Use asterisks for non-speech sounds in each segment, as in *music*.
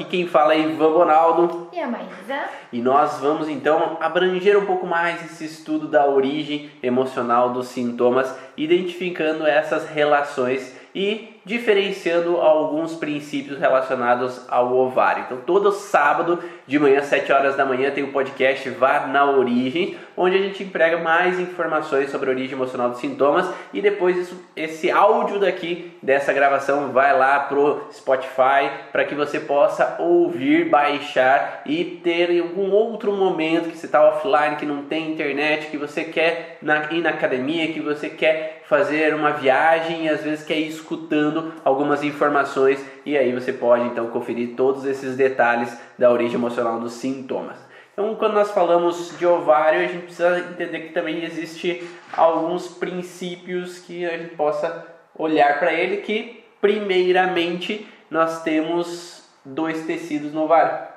Aqui quem fala é Ivan Bonaldo. E a Maísa. E nós vamos então abranger um pouco mais esse estudo da origem emocional dos sintomas, identificando essas relações e diferenciando alguns princípios relacionados ao ovário. Então, todo sábado de manhã, 7 horas da manhã, tem o podcast Vá na Origem, onde a gente emprega mais informações sobre a origem emocional dos sintomas. E depois isso, esse áudio daqui dessa gravação vai lá pro Spotify para que você possa ouvir, baixar e ter em algum outro momento que você está offline, que não tem internet, que você quer na, ir na academia, que você quer fazer uma viagem e às vezes quer ir escutando algumas informações. E aí você pode então conferir todos esses detalhes da origem emocional dos sintomas. Então, quando nós falamos de ovário, a gente precisa entender que também existe alguns princípios que a gente possa olhar para ele, que primeiramente nós temos dois tecidos no ovário.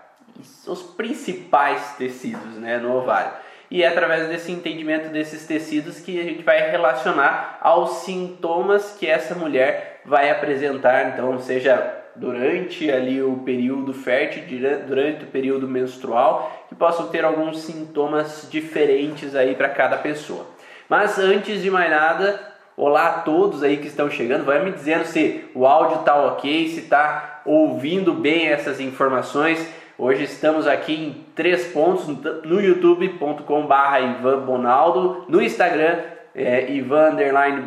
Os principais tecidos né, no ovário e é através desse entendimento desses tecidos que a gente vai relacionar aos sintomas que essa mulher vai apresentar, então seja durante ali o período fértil, durante o período menstrual, que possam ter alguns sintomas diferentes aí para cada pessoa. Mas antes de mais nada, olá a todos aí que estão chegando, vai me dizendo se o áudio está ok, se está ouvindo bem essas informações. Hoje estamos aqui em três pontos no youtube.com/barra Ivan Bonaldo, no Instagram é, Ivan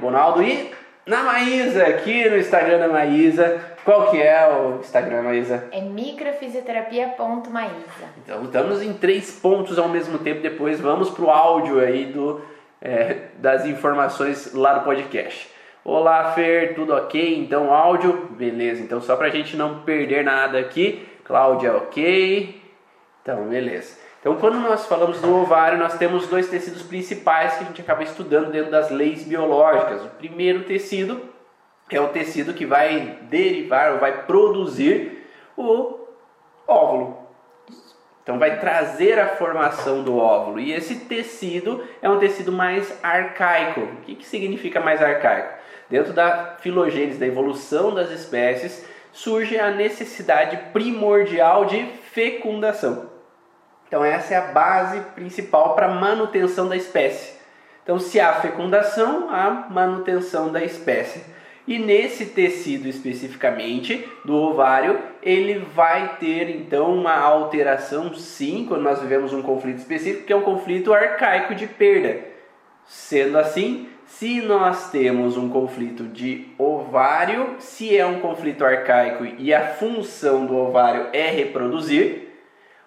Bonaldo e na Maísa, aqui no Instagram da Maísa. Qual que é o Instagram, Maísa? É microfisioterapia.maísa. Então estamos em três pontos ao mesmo tempo. Depois vamos pro áudio aí do, é, das informações lá do podcast. Olá, Fer, tudo ok? Então, áudio, beleza. Então, só para a gente não perder nada aqui, Cláudia, ok. Então, beleza. Então, quando nós falamos do ovário, nós temos dois tecidos principais que a gente acaba estudando dentro das leis biológicas. O primeiro tecido é o tecido que vai derivar ou vai produzir o óvulo. Então, vai trazer a formação do óvulo. E esse tecido é um tecido mais arcaico. O que, que significa mais arcaico? Dentro da filogênese, da evolução das espécies, surge a necessidade primordial de fecundação. Então essa é a base principal para manutenção da espécie. Então se há fecundação, há manutenção da espécie. E nesse tecido especificamente do ovário, ele vai ter então uma alteração sim, quando nós vivemos um conflito específico, que é um conflito arcaico de perda. Sendo assim, se nós temos um conflito de ovário, se é um conflito arcaico e a função do ovário é reproduzir,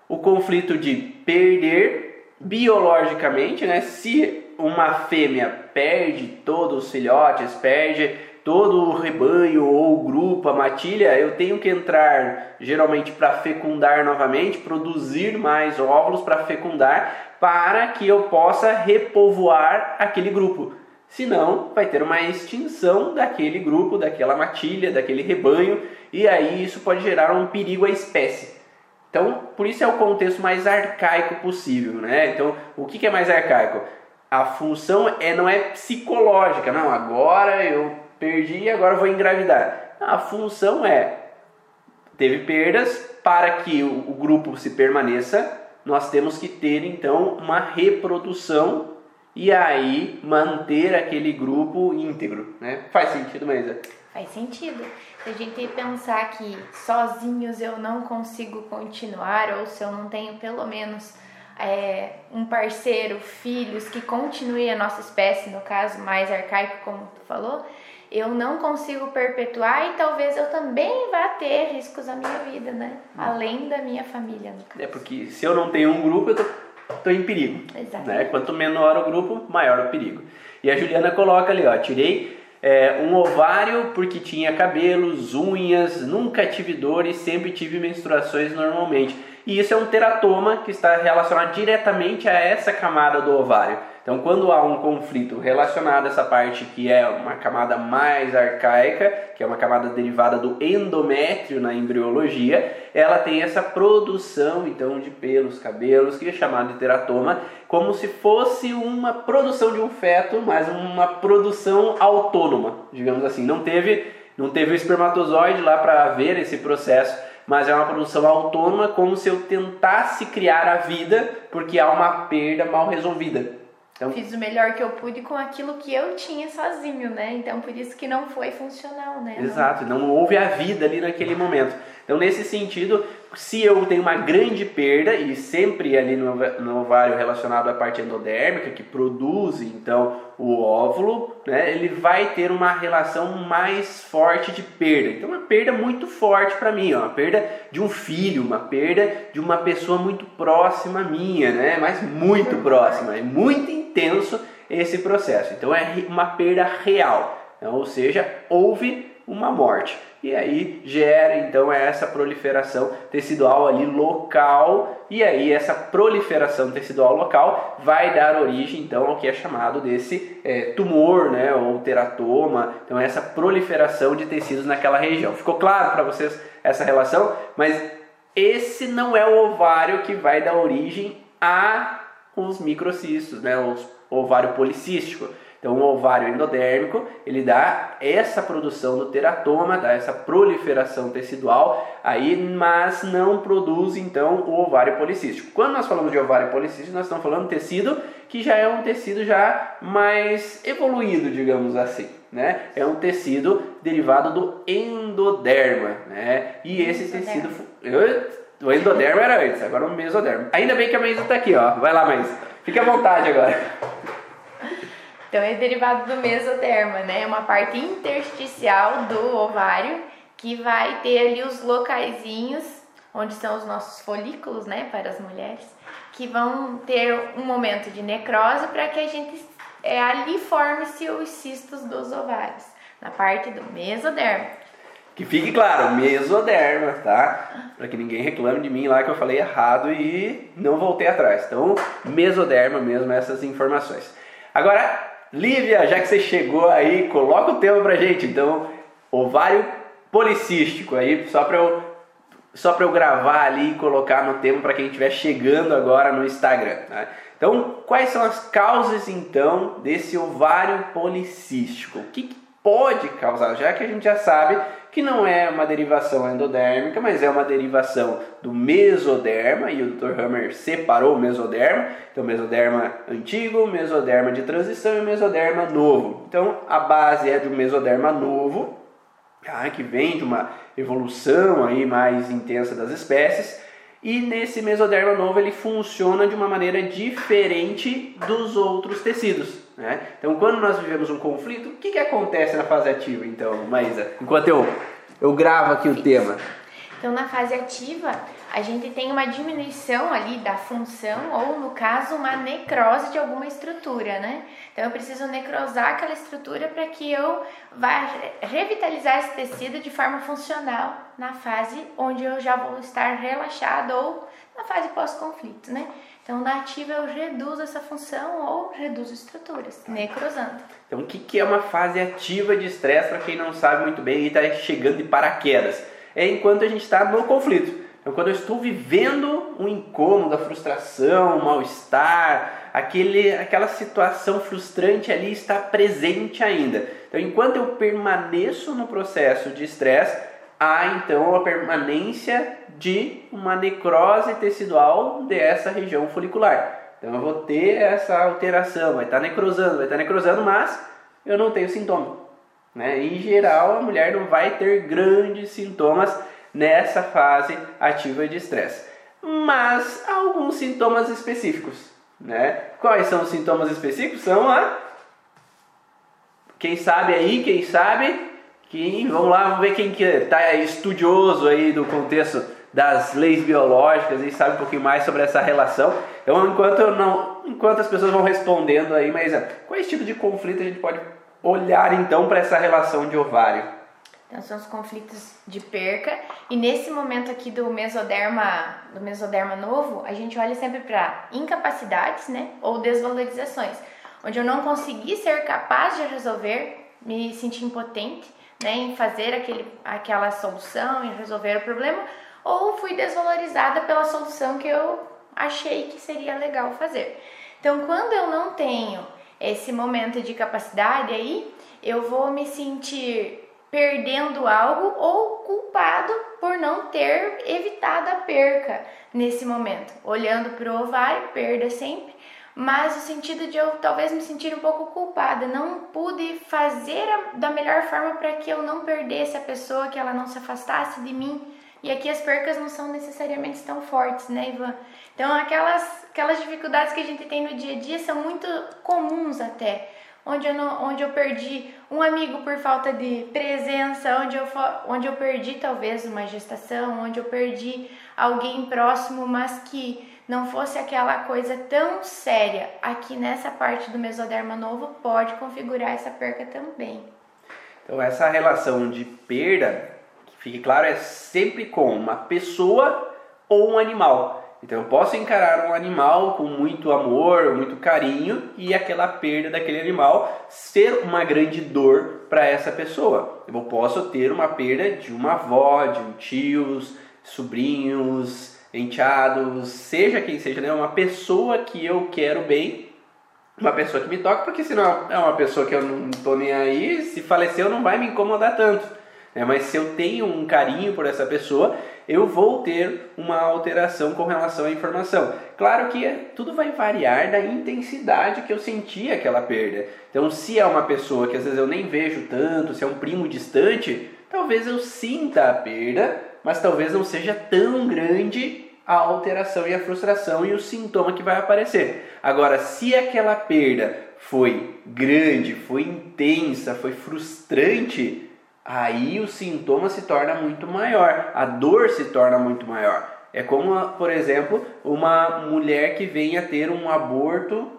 o conflito de perder biologicamente, né? Se uma fêmea perde todos os filhotes, perde todo o rebanho ou o grupo, a matilha, eu tenho que entrar geralmente para fecundar novamente, produzir mais óvulos para fecundar, para que eu possa repovoar aquele grupo. Senão, vai ter uma extinção daquele grupo, daquela matilha, daquele rebanho, e aí isso pode gerar um perigo à espécie. Então, por isso é o contexto mais arcaico possível, né? Então, o que é mais arcaico? A função é não é psicológica, não. Agora eu perdi, agora vou engravidar. A função é teve perdas para que o, o grupo se permaneça. Nós temos que ter então uma reprodução e aí manter aquele grupo íntegro, né? Faz sentido, Maísa? Faz sentido. Se a gente pensar que sozinhos eu não consigo continuar, ou se eu não tenho pelo menos é, um parceiro, filhos que continue a nossa espécie, no caso mais arcaico, como tu falou, eu não consigo perpetuar e talvez eu também vá ter riscos na minha vida, né? Além da minha família, no caso. É porque se eu não tenho um grupo, eu tô estou em perigo. Né? Quanto menor o grupo, maior o perigo. E a Juliana coloca ali, ó, tirei é, um ovário porque tinha cabelos, unhas, nunca tive dor e sempre tive menstruações normalmente. E isso é um teratoma que está relacionado diretamente a essa camada do ovário. Então, quando há um conflito relacionado a essa parte que é uma camada mais arcaica, que é uma camada derivada do endométrio na embriologia, ela tem essa produção então de pelos, cabelos, que é chamado de teratoma, como se fosse uma produção de um feto, mas uma produção autônoma, digamos assim. Não teve, não teve o espermatozoide lá para ver esse processo mas é uma produção autônoma, como se eu tentasse criar a vida, porque há uma perda mal resolvida. Então, Fiz o melhor que eu pude com aquilo que eu tinha sozinho, né? Então por isso que não foi funcional, né? Exato, não, não houve a vida ali naquele momento. Então, nesse sentido, se eu tenho uma grande perda, e sempre ali no, no ovário relacionado à parte endodérmica, que produz então o óvulo, né, ele vai ter uma relação mais forte de perda. Então, uma perda muito forte para mim, ó, uma perda de um filho, uma perda de uma pessoa muito próxima minha, né, mas muito próxima, é muito intenso esse processo. Então, é uma perda real, então, ou seja, houve uma morte. E aí gera então essa proliferação tecidual ali local, e aí essa proliferação tecidual local vai dar origem então ao que é chamado desse é, tumor, né, ou teratoma. Então essa proliferação de tecidos naquela região. Ficou claro para vocês essa relação? Mas esse não é o ovário que vai dar origem a os microcistos, né, os ovário policístico. Então, o ovário endodérmico, ele dá essa produção do teratoma, dá essa proliferação tecidual, aí, mas não produz, então, o ovário policístico. Quando nós falamos de ovário policístico, nós estamos falando de tecido que já é um tecido já mais evoluído, digamos assim. Né? É um tecido derivado do endoderma, né? E esse tecido... o endoderma era antes, agora o mesoderma. Ainda bem que a Maísa está aqui, ó. Vai lá, Maísa. Fique à vontade agora. Então é derivado do mesoderma, né? É uma parte intersticial do ovário que vai ter ali os locaizinhos onde são os nossos folículos, né, para as mulheres, que vão ter um momento de necrose para que a gente é, ali forme-se os cistos dos ovários, na parte do mesoderma. Que fique claro, mesoderma, tá? Para que ninguém reclame de mim lá que eu falei errado e não voltei atrás. Então, mesoderma mesmo essas informações. Agora, Lívia, já que você chegou aí, coloca o tema pra gente. Então, ovário policístico aí, só para eu só para eu gravar ali e colocar no tema para quem estiver chegando agora no Instagram. Tá? Então, quais são as causas então desse ovário policístico? O que, que pode causar? Já que a gente já sabe que não é uma derivação endodérmica, mas é uma derivação do mesoderma, e o Dr. Hammer separou o mesoderma, então mesoderma antigo, mesoderma de transição e mesoderma novo. Então a base é de um mesoderma novo, tá? que vem de uma evolução aí mais intensa das espécies, e nesse mesoderma novo ele funciona de uma maneira diferente dos outros tecidos. Né? Então, quando nós vivemos um conflito, o que, que acontece na fase ativa, então, Maísa? Enquanto eu, eu gravo aqui o tema. Então, na fase ativa, a gente tem uma diminuição ali da função, ou no caso, uma necrose de alguma estrutura, né? Então, eu preciso necrosar aquela estrutura para que eu vá revitalizar esse tecido de forma funcional na fase onde eu já vou estar relaxado ou na fase pós-conflito, né? Então, na ativa eu reduzo essa função ou reduzo estruturas, necrosando. Então, o que é uma fase ativa de estresse, para quem não sabe muito bem e está chegando de paraquedas? É enquanto a gente está no conflito. Então, quando eu estou vivendo um incômodo, a frustração, o mal-estar, aquele, aquela situação frustrante ali está presente ainda. Então, enquanto eu permaneço no processo de estresse, há então a permanência de uma necrose tecidual dessa região folicular. Então eu vou ter essa alteração, vai estar necrosando, vai estar necrosando, mas eu não tenho sintoma. Né? Em geral, a mulher não vai ter grandes sintomas nessa fase ativa de estresse. Mas alguns sintomas específicos. Né? Quais são os sintomas específicos? São a. Quem sabe aí, quem sabe, que vamos lá, vamos ver quem que está estudioso aí do contexto das leis biológicas e sabe um pouquinho mais sobre essa relação. Então, enquanto eu não, enquanto as pessoas vão respondendo aí, mas quais tipos de conflito a gente pode olhar então para essa relação de ovário? Então são os conflitos de perca e nesse momento aqui do mesoderma, do mesoderma novo, a gente olha sempre para incapacidades, né, ou desvalorizações, onde eu não consegui ser capaz de resolver, me sentir impotente né, em fazer aquele, aquela solução, em resolver o problema, ou fui desvalorizada pela solução que eu achei que seria legal fazer. Então, quando eu não tenho esse momento de capacidade aí, eu vou me sentir perdendo algo ou culpado por não ter evitado a perca nesse momento. Olhando para o ovário, perda sempre, mas o sentido de eu talvez me sentir um pouco culpada, não pude fazer a, da melhor forma para que eu não perdesse a pessoa, que ela não se afastasse de mim. E aqui as percas não são necessariamente tão fortes, né, Ivan? Então aquelas, aquelas dificuldades que a gente tem no dia a dia são muito comuns até. Onde eu, não, onde eu perdi um amigo por falta de presença, onde eu, onde eu perdi talvez uma gestação, onde eu perdi alguém próximo, mas que não fosse aquela coisa tão séria, aqui nessa parte do mesoderma novo pode configurar essa perca também. Então essa relação de perda, que fique claro, é sempre com uma pessoa ou um animal. Então eu posso encarar um animal com muito amor, muito carinho e aquela perda daquele animal ser uma grande dor para essa pessoa. Eu posso ter uma perda de uma avó, de um tios, sobrinhos, enteados, seja quem seja, né? uma pessoa que eu quero bem, uma pessoa que me toca, porque senão é uma pessoa que eu não tô nem aí, se faleceu não vai me incomodar tanto. Né? Mas se eu tenho um carinho por essa pessoa, eu vou ter uma alteração com relação à informação. Claro que tudo vai variar da intensidade que eu senti aquela perda. Então, se é uma pessoa que às vezes eu nem vejo tanto, se é um primo distante, talvez eu sinta a perda, mas talvez não seja tão grande a alteração e a frustração e o sintoma que vai aparecer. Agora, se aquela perda foi grande, foi intensa, foi frustrante, aí o sintoma se torna muito maior, a dor se torna muito maior. É como, por exemplo, uma mulher que venha ter um aborto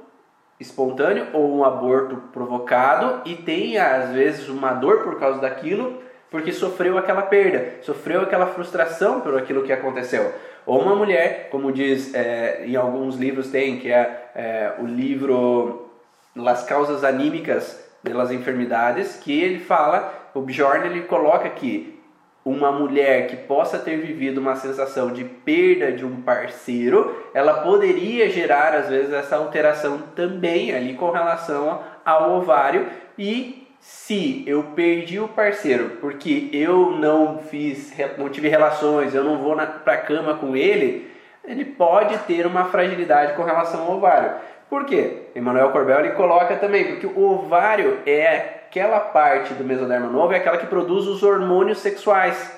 espontâneo ou um aborto provocado e tenha às vezes uma dor por causa daquilo porque sofreu aquela perda, sofreu aquela frustração por aquilo que aconteceu. Ou uma mulher, como diz é, em alguns livros tem, que é, é, o livro Las Causas Anímicas das Enfermidades, que ele fala, o Bjorn ele coloca que uma mulher que possa ter vivido uma sensação de perda de um parceiro, ela poderia gerar às vezes essa alteração também ali com relação ao ovário e se eu perdi o parceiro porque eu não fiz, não tive relações, eu não vou para a cama com ele, ele pode ter uma fragilidade com relação ao ovário. Por quê? Emmanuel Corbel ele coloca também, porque o ovário é aquela parte do mesoderma novo, é aquela que produz os hormônios sexuais.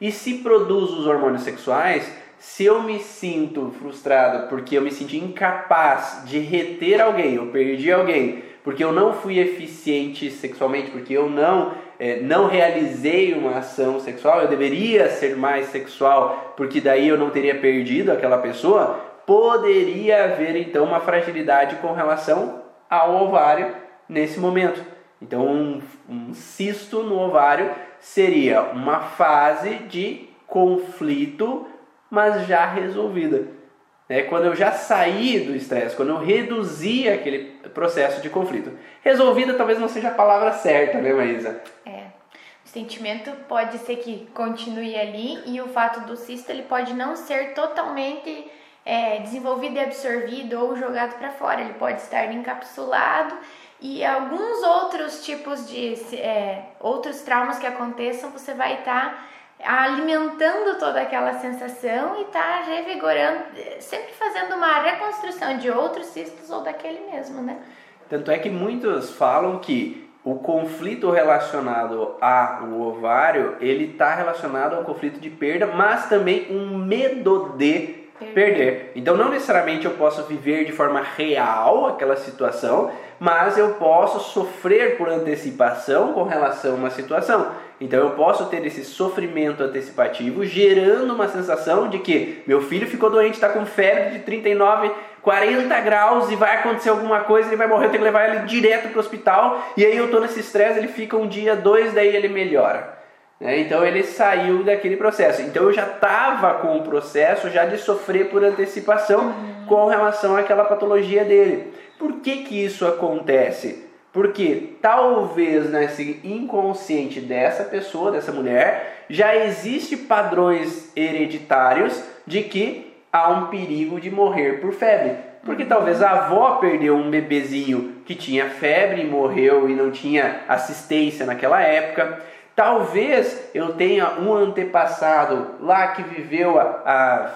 E se produz os hormônios sexuais, se eu me sinto frustrado porque eu me senti incapaz de reter alguém, eu perdi alguém, porque eu não fui eficiente sexualmente, porque eu não, é, não realizei uma ação sexual, eu deveria ser mais sexual, porque daí eu não teria perdido aquela pessoa, poderia haver então uma fragilidade com relação ao ovário nesse momento. Então, um, um cisto no ovário seria uma fase de conflito, mas já resolvida né, quando eu já saí do estresse, quando eu reduzi aquele processo de conflito. Resolvida talvez não seja a palavra certa, né, Maísa? É. O sentimento pode ser que continue ali e o fato do cisto ele pode não ser totalmente é, desenvolvido e absorvido ou jogado para fora. Ele pode estar encapsulado e alguns outros tipos de é, outros traumas que aconteçam você vai estar tá alimentando toda aquela sensação e tá revigorando, sempre fazendo uma reconstrução de outros cistos ou daquele mesmo, né? Tanto é que muitos falam que o conflito relacionado ao ovário, ele está relacionado ao conflito de perda, mas também um medo de perder. perder. Então não necessariamente eu posso viver de forma real aquela situação, mas eu posso sofrer por antecipação com relação a uma situação. Então eu posso ter esse sofrimento antecipativo, gerando uma sensação de que meu filho ficou doente, está com febre de 39, 40 graus e vai acontecer alguma coisa, ele vai morrer, eu tenho que levar ele direto para o hospital. E aí eu estou nesse estresse, ele fica um dia, dois, daí ele melhora. Né? Então ele saiu daquele processo. Então eu já estava com o processo já de sofrer por antecipação uhum. com relação àquela patologia dele. Por que, que isso acontece? Porque talvez nesse inconsciente dessa pessoa, dessa mulher, já existe padrões hereditários de que há um perigo de morrer por febre. Porque talvez a avó perdeu um bebezinho que tinha febre e morreu e não tinha assistência naquela época. Talvez eu tenha um antepassado lá que viveu a, a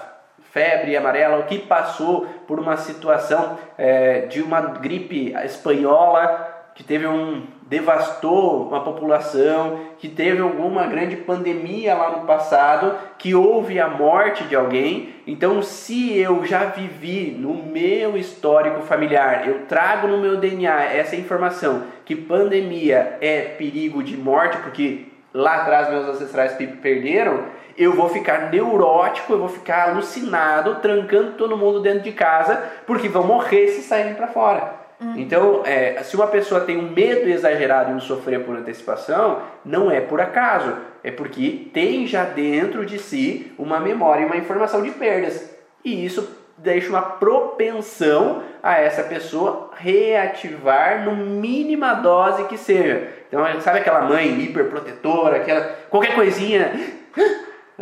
febre amarela, ou que passou por uma situação é, de uma gripe espanhola que teve um devastou uma população, que teve alguma grande pandemia lá no passado, que houve a morte de alguém. Então, se eu já vivi no meu histórico familiar, eu trago no meu DNA essa informação que pandemia é perigo de morte, porque lá atrás meus ancestrais perderam, eu vou ficar neurótico, eu vou ficar alucinado, trancando todo mundo dentro de casa, porque vão morrer se saírem para fora. Uhum. Então, é, se uma pessoa tem um medo exagerado em sofrer por antecipação, não é por acaso, é porque tem já dentro de si uma memória e uma informação de perdas. E isso deixa uma propensão a essa pessoa reativar no mínima dose que seja. Então, sabe aquela mãe hiperprotetora, aquela qualquer coisinha,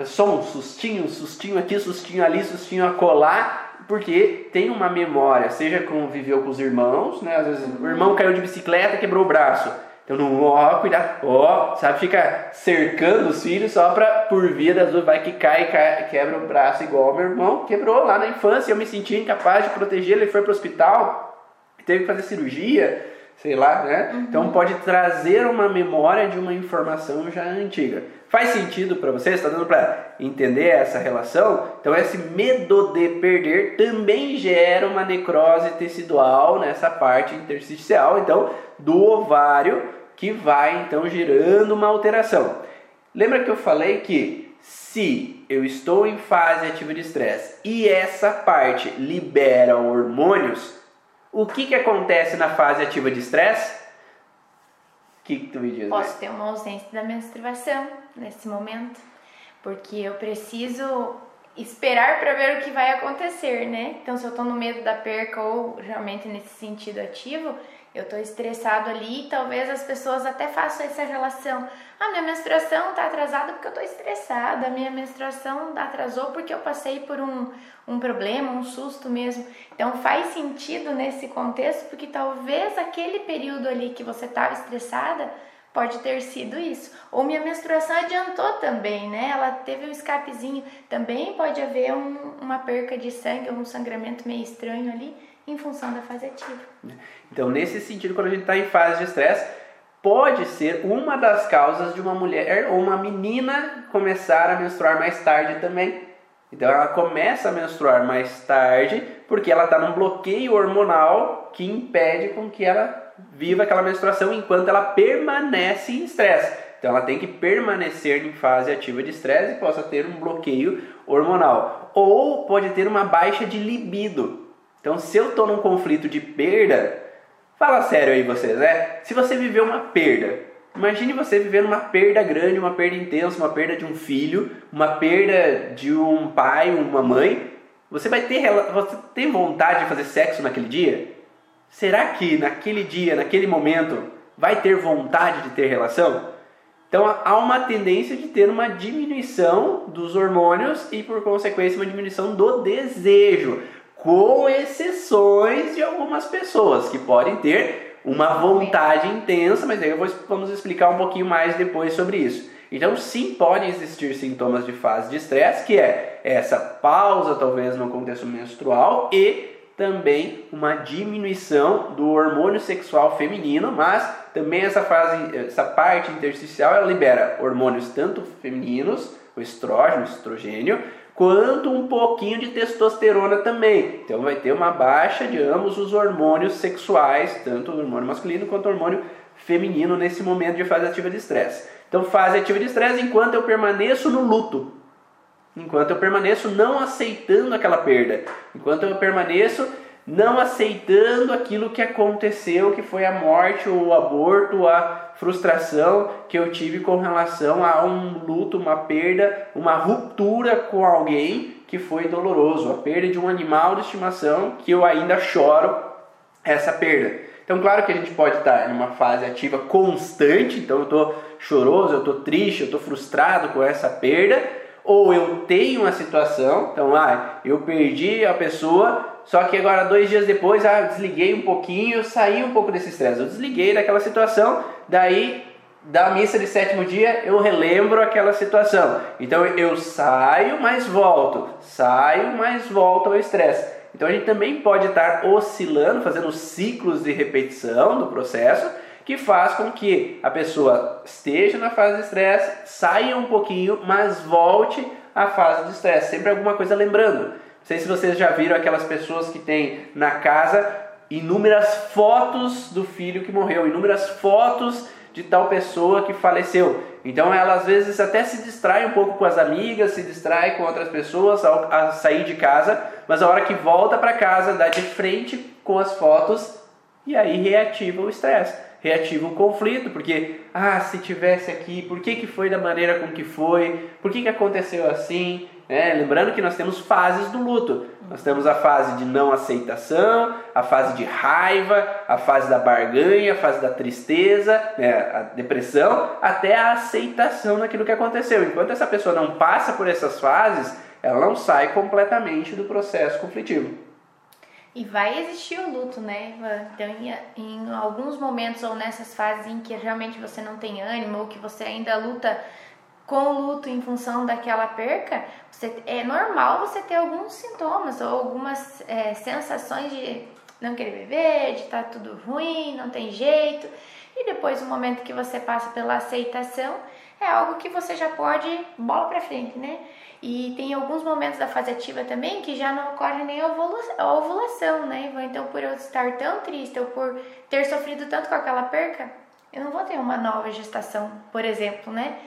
só um sustinho, sustinho aqui, sustinho ali, sustinho acolá, porque tem uma memória, seja como viveu com os irmãos, né? Às vezes o irmão caiu de bicicleta, quebrou o braço. Então, não, ó, cuidado, ó, sabe, fica cercando os filhos só pra, por via das duas, vai que cai, cai quebra o braço igual meu irmão quebrou lá na infância. Eu me senti incapaz de proteger, ele foi pro hospital, teve que fazer cirurgia, sei lá, né? Uhum. Então, pode trazer uma memória de uma informação já antiga. Faz sentido para você? Está dando para entender essa relação? Então, esse medo de perder também gera uma necrose tecidual nessa parte intersticial, então, do ovário, que vai então gerando uma alteração. Lembra que eu falei que se eu estou em fase ativa de estresse e essa parte libera hormônios, o que, que acontece na fase ativa de estresse? O que, que tu me diz? Posso ter uma ausência da menstruação nesse momento, porque eu preciso esperar para ver o que vai acontecer, né? Então, se eu tô no medo da perca ou realmente nesse sentido ativo, eu tô estressado ali talvez as pessoas até façam essa relação. Ah, minha menstruação tá atrasada porque eu tô estressada, minha menstruação atrasou porque eu passei por um, um problema, um susto mesmo. Então faz sentido nesse contexto porque talvez aquele período ali que você estava estressada pode ter sido isso. Ou minha menstruação adiantou também, né? Ela teve um escapezinho. Também pode haver um, uma perca de sangue um sangramento meio estranho ali em função da fase ativa. Então, nesse sentido, quando a gente está em fase de estresse, pode ser uma das causas de uma mulher ou uma menina começar a menstruar mais tarde também. Então, ela começa a menstruar mais tarde porque ela está num bloqueio hormonal que impede com que ela viva aquela menstruação enquanto ela permanece em estresse. Então ela tem que permanecer em fase ativa de estresse e possa ter um bloqueio hormonal. Ou pode ter uma baixa de libido. Então, se eu estou num conflito de perda, fala sério aí vocês, né? Se você viveu uma perda, imagine você vivendo uma perda grande, uma perda intensa, uma perda de um filho, uma perda de um pai, uma mãe. Você vai ter, você tem vontade de fazer sexo naquele dia? Será que naquele dia, naquele momento, vai ter vontade de ter relação? Então há uma tendência de ter uma diminuição dos hormônios e, por consequência, uma diminuição do desejo com exceções de algumas pessoas que podem ter uma vontade intensa, mas aí eu vou, vamos explicar um pouquinho mais depois sobre isso. Então, sim, podem existir sintomas de fase de estresse, que é essa pausa, talvez, no contexto menstrual e também uma diminuição do hormônio sexual feminino, mas também essa fase, essa parte intersticial, ela libera hormônios tanto femininos, o estrógeno, o estrogênio, quanto um pouquinho de testosterona também. Então vai ter uma baixa de ambos os hormônios sexuais, tanto o hormônio masculino quanto o hormônio feminino nesse momento de fase ativa de estresse. Então fase ativa de estresse enquanto eu permaneço no luto. Enquanto eu permaneço não aceitando aquela perda, enquanto eu permaneço não aceitando aquilo que aconteceu, que foi a morte, ou o aborto, a frustração que eu tive com relação a um luto, uma perda, uma ruptura com alguém que foi doloroso, a perda de um animal de estimação que eu ainda choro essa perda. Então, claro que a gente pode estar em uma fase ativa constante, então eu estou choroso, eu estou triste, eu estou frustrado com essa perda, ou eu tenho uma situação, então, ah, eu perdi a pessoa, só que agora, dois dias depois, ah, desliguei um pouquinho, saí um pouco desse estresse. Eu desliguei daquela situação, daí da missa de sétimo dia, eu relembro aquela situação. Então eu saio, mas volto, saio, mas volto ao estresse. Então a gente também pode estar oscilando, fazendo ciclos de repetição do processo, que faz com que a pessoa esteja na fase de estresse, saia um pouquinho, mas volte à fase de estresse. Sempre alguma coisa lembrando. Não sei se vocês já viram aquelas pessoas que têm na casa inúmeras fotos do filho que morreu, inúmeras fotos de tal pessoa que faleceu. Então ela às vezes até se distrai um pouco com as amigas, se distrai com outras pessoas ao, a sair de casa, mas a hora que volta para casa dá de frente com as fotos e aí reativa o estresse, reativa o conflito, porque ah, se tivesse aqui, por que, que foi da maneira com que foi, por que, que aconteceu assim? É, lembrando que nós temos fases do luto. Nós temos a fase de não aceitação, a fase de raiva, a fase da barganha, a fase da tristeza, né, a depressão, até a aceitação daquilo que aconteceu. Enquanto essa pessoa não passa por essas fases, ela não sai completamente do processo conflitivo. E vai existir o luto, né? Então, em, alguns momentos ou nessas fases em que realmente você não tem ânimo ou que você ainda luta com o luto em função daquela perca, você, é normal você ter alguns sintomas ou algumas é, sensações de não querer viver, de estar tá tudo ruim, não tem jeito. E depois, o momento que você passa pela aceitação, é algo que você já pode bola para frente, né? E tem alguns momentos da fase ativa também que já não ocorre nem a ovulação, né? Então, por eu estar tão triste ou por ter sofrido tanto com aquela perca, eu não vou ter uma nova gestação, por exemplo, né?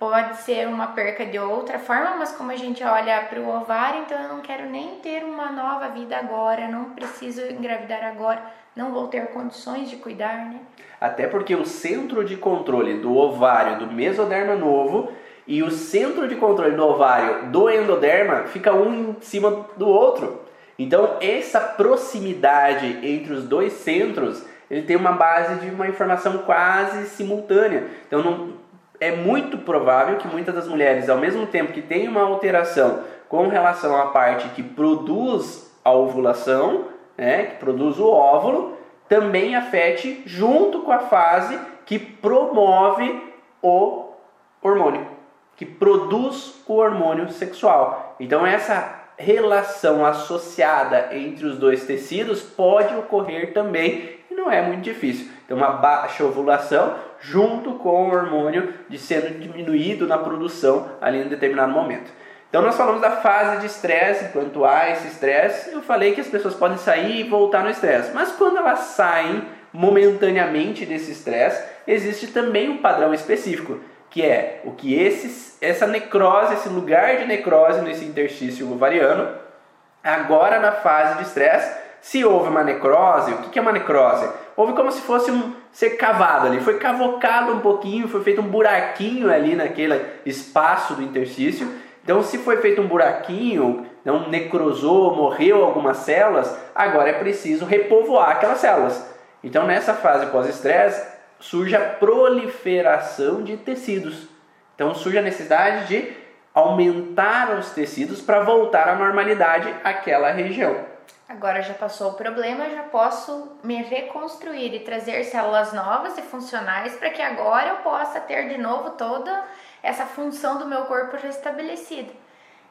Pode ser uma perca de outra forma, mas como a gente olha para o ovário, então eu não quero nem ter uma nova vida agora, não preciso engravidar agora, não vou ter condições de cuidar, né? Até porque o centro de controle do ovário do mesoderma novo e o centro de controle do ovário do endoderma fica um em cima do outro. Então, essa proximidade entre os dois centros, ele tem uma base de uma informação quase simultânea. Então, não, é muito provável que muitas das mulheres, ao mesmo tempo que tem uma alteração com relação à parte que produz a ovulação, né, que produz o óvulo, também afete junto com a fase que promove o hormônio, que produz o hormônio sexual. Então essa relação associada entre os dois tecidos pode ocorrer também e não é muito difícil. Então uma baixa ovulação junto com o hormônio de sendo diminuído na produção ali em determinado momento. Então nós falamos da fase de estresse, quanto há esse estresse, eu falei que as pessoas podem sair e voltar no estresse, mas quando elas saem momentaneamente desse estresse, existe também um padrão específico, que é o que esse, essa necrose, esse lugar de necrose nesse interstício ovariano, agora na fase de estresse, se houve uma necrose, o que é uma necrose? Houve como se fosse um ser cavado ali, foi cavocado um pouquinho, foi feito um buraquinho ali naquele espaço do interstício. Então, se foi feito um buraquinho, não necrosou, morreu algumas células, agora é preciso repovoar aquelas células. Então, nessa fase pós-estresse, surge a proliferação de tecidos. Então, surge a necessidade de aumentar os tecidos para voltar à normalidade aquela região. Agora já passou o problema, já posso me reconstruir e trazer células novas e funcionais para que agora eu possa ter de novo toda essa função do meu corpo restabelecida.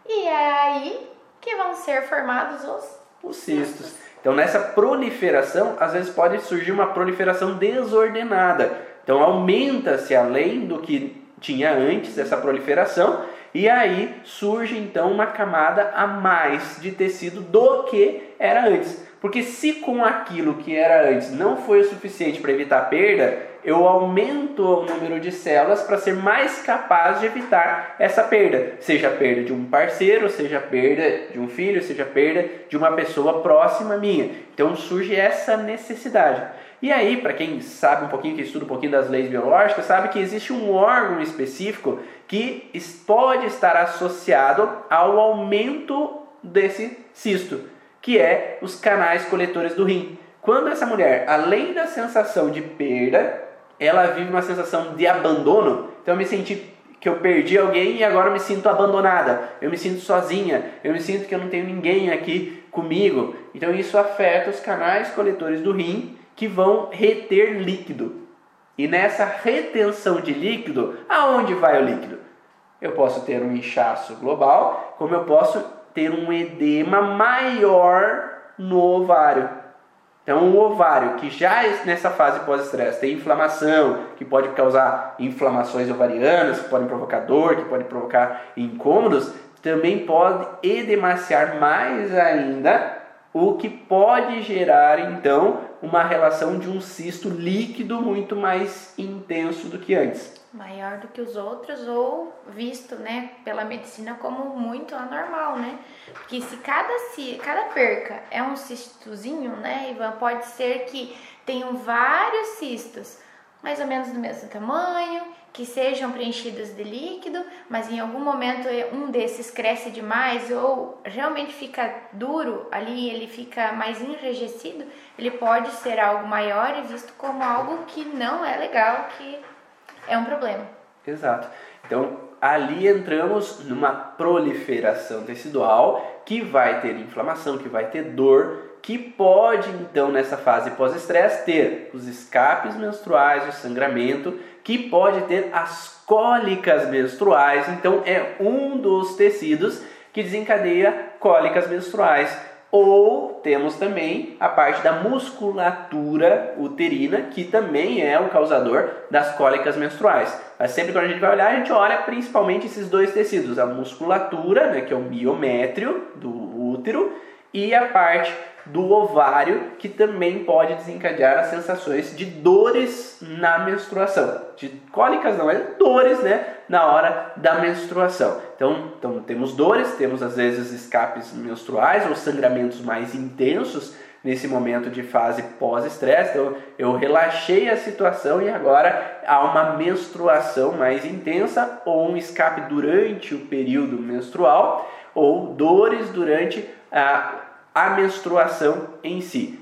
E é aí que vão ser formados os, os cistos. Então, nessa proliferação, às vezes pode surgir uma proliferação desordenada. Então, aumenta-se além do que tinha antes dessa proliferação e aí surge então uma camada a mais de tecido do que era antes. Porque se com aquilo que era antes não foi o suficiente para evitar perda, eu aumento o número de células para ser mais capaz de evitar essa perda. Seja a perda de um parceiro, seja a perda de um filho, seja a perda de uma pessoa próxima minha. Então surge essa necessidade. E aí, para quem sabe um pouquinho, que estuda um pouquinho das leis biológicas, sabe que existe um órgão específico que pode estar associado ao aumento desse cisto, que é os canais coletores do rim. Quando essa mulher, além da sensação de perda, ela vive uma sensação de abandono, então eu me senti que eu perdi alguém e agora eu me sinto abandonada, eu me sinto sozinha, eu me sinto que eu não tenho ninguém aqui comigo. Então isso afeta os canais coletores do rim que vão reter líquido. E nessa retenção de líquido, aonde vai o líquido? Eu posso ter um inchaço global, como eu posso ter um edema maior no ovário. Então, o ovário, que já nessa fase pós-estresse tem inflamação, que pode causar inflamações ovarianas, que podem provocar dor, que pode provocar incômodos, também pode edemaciar mais ainda, o que pode gerar então uma relação de um cisto líquido muito mais intenso do que antes maior do que os outros ou visto, né, pela medicina como muito anormal, né? Porque se cada se cada perca é um cistozinho, né, Ivan, pode ser que tenham vários cistos, mais ou menos do mesmo tamanho, que sejam preenchidos de líquido, mas em algum momento um desses cresce demais ou realmente fica duro ali, ele fica mais enrijecido, ele pode ser algo maior e visto como algo que não é legal, que é um problema. Exato. Então, ali entramos numa proliferação tecidual que vai ter inflamação, que vai ter dor, que pode então nessa fase pós-estresse ter os escapes menstruais, o sangramento, que pode ter as cólicas menstruais. Então é um dos tecidos que desencadeia cólicas menstruais. Ou temos também a parte da musculatura uterina, que também é o causador das cólicas menstruais. Mas sempre quando a gente vai olhar, a gente olha principalmente esses dois tecidos, a musculatura, né, que é o miométrio do útero, e a parte do ovário, que também pode desencadear as sensações de dores na menstruação. De cólicas não, é dores né, na hora da menstruação. Então, então temos dores, temos às vezes escapes menstruais ou sangramentos mais intensos nesse momento de fase pós-estresse. Então, eu relaxei a situação e agora há uma menstruação mais intensa ou um escape durante o período menstrual ou dores durante a a menstruação em si.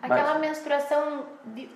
Aquela Mas... menstruação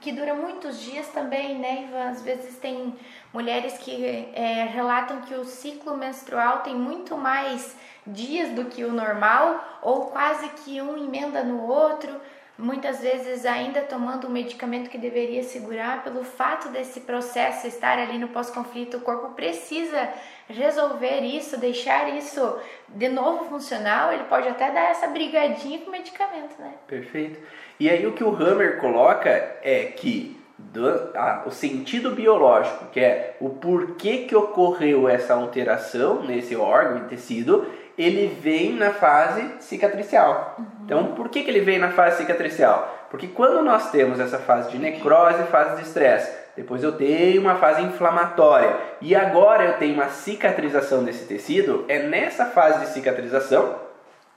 que dura muitos dias também, né, Ivan? Às vezes tem mulheres que é, relatam que o ciclo menstrual tem muito mais dias do que o normal, ou quase que um emenda no outro muitas vezes ainda tomando um medicamento que deveria segurar, pelo fato desse processo estar ali no pós-conflito, o corpo precisa resolver isso, deixar isso de novo funcional, ele pode até dar essa brigadinha com o medicamento, né? Perfeito. E aí o que o Hammer coloca é que do, o sentido biológico, que é o porquê que ocorreu essa alteração nesse órgão e tecido, ele vem na fase cicatricial. Uhum. Então, por que, que ele vem na fase cicatricial? Porque quando nós temos essa fase de necrose, fase de estresse, depois eu tenho uma fase inflamatória e agora eu tenho uma cicatrização desse tecido, é nessa fase de cicatrização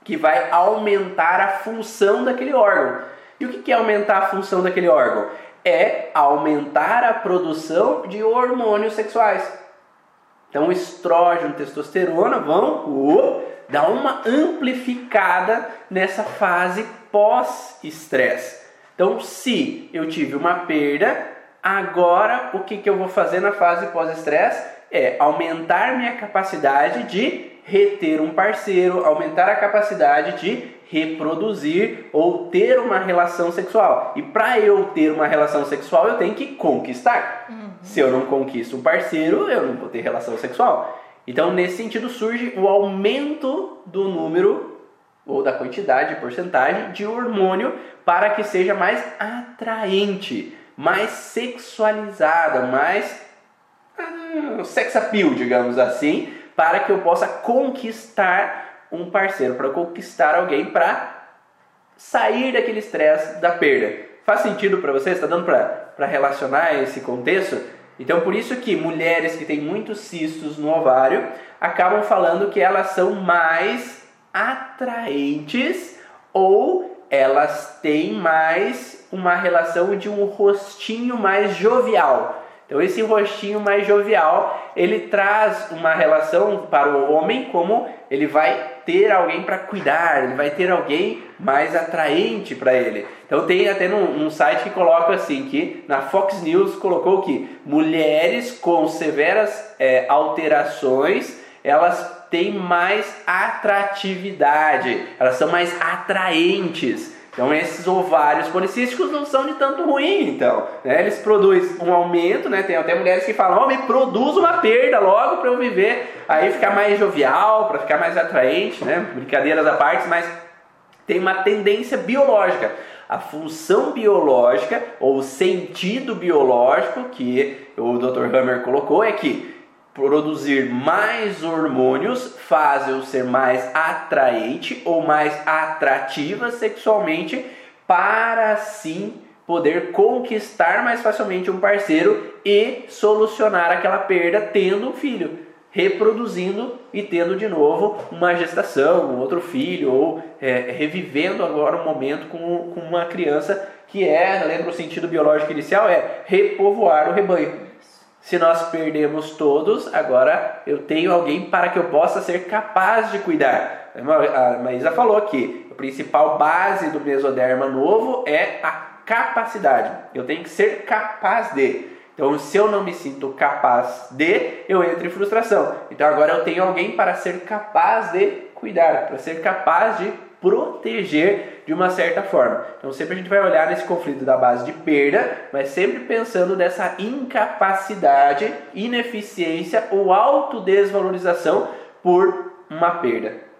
que vai aumentar a função daquele órgão. E o que é aumentar a função daquele órgão? É aumentar a produção de hormônios sexuais. Então, estrógeno, testosterona vão uh, dar uma amplificada nessa fase pós-estresse. Então, se eu tive uma perda, agora o que, que eu vou fazer na fase pós-estresse é aumentar minha capacidade de reter um parceiro, aumentar a capacidade de reproduzir ou ter uma relação sexual. E para eu ter uma relação sexual, eu tenho que conquistar. Uhum. Se eu não conquisto um parceiro, eu não vou ter relação sexual. Então, nesse sentido, surge o aumento do número ou da quantidade, porcentagem de hormônio para que seja mais atraente, mais sexualizada, mais uh, sex appeal, digamos assim, para que eu possa conquistar um parceiro, para conquistar alguém, para sair daquele estresse da perda. Faz sentido para você? Está dando para relacionar esse contexto? Então, por isso que mulheres que têm muitos cistos no ovário acabam falando que elas são mais atraentes ou elas têm mais uma relação de um rostinho mais jovial. Então esse rostinho mais jovial, ele traz uma relação para o homem como ele vai ter alguém para cuidar, ele vai ter alguém mais atraente para ele. Então tem até num, num, site que coloca assim que na Fox News colocou que mulheres com severas é, alterações elas têm mais atratividade, elas são mais atraentes. Então esses ovários policísticos não são de tanto ruim, então. Né? Eles produzem um aumento, né? Tem até mulheres que falam, oh, me produz uma perda logo para eu viver, aí ficar mais jovial, para ficar mais atraente, né? Brincadeiras à parte, mas tem uma tendência biológica. A função biológica ou o sentido biológico que o Dr. Hammer colocou é que produzir mais hormônios faz eu ser mais atraente ou mais atrativa sexualmente para assim poder conquistar mais facilmente um parceiro e solucionar aquela perda tendo um filho, reproduzindo e tendo de novo uma gestação, um outro filho ou é, revivendo agora um momento com, com uma criança que é, lembra o sentido biológico inicial, é repovoar o rebanho. Se nós perdemos todos, agora eu tenho alguém para que eu possa ser capaz de cuidar. A Maísa falou aqui, a principal base do mesoderma novo é a capacidade. Eu tenho que ser capaz de. Então, se eu não me sinto capaz de, eu entro em frustração. Então, agora eu tenho alguém para ser capaz de cuidar, para ser capaz de proteger de uma certa forma. Então sempre a gente vai olhar nesse conflito da base de perda, mas sempre pensando nessa incapacidade, ineficiência ou autodesvalorização por uma perda.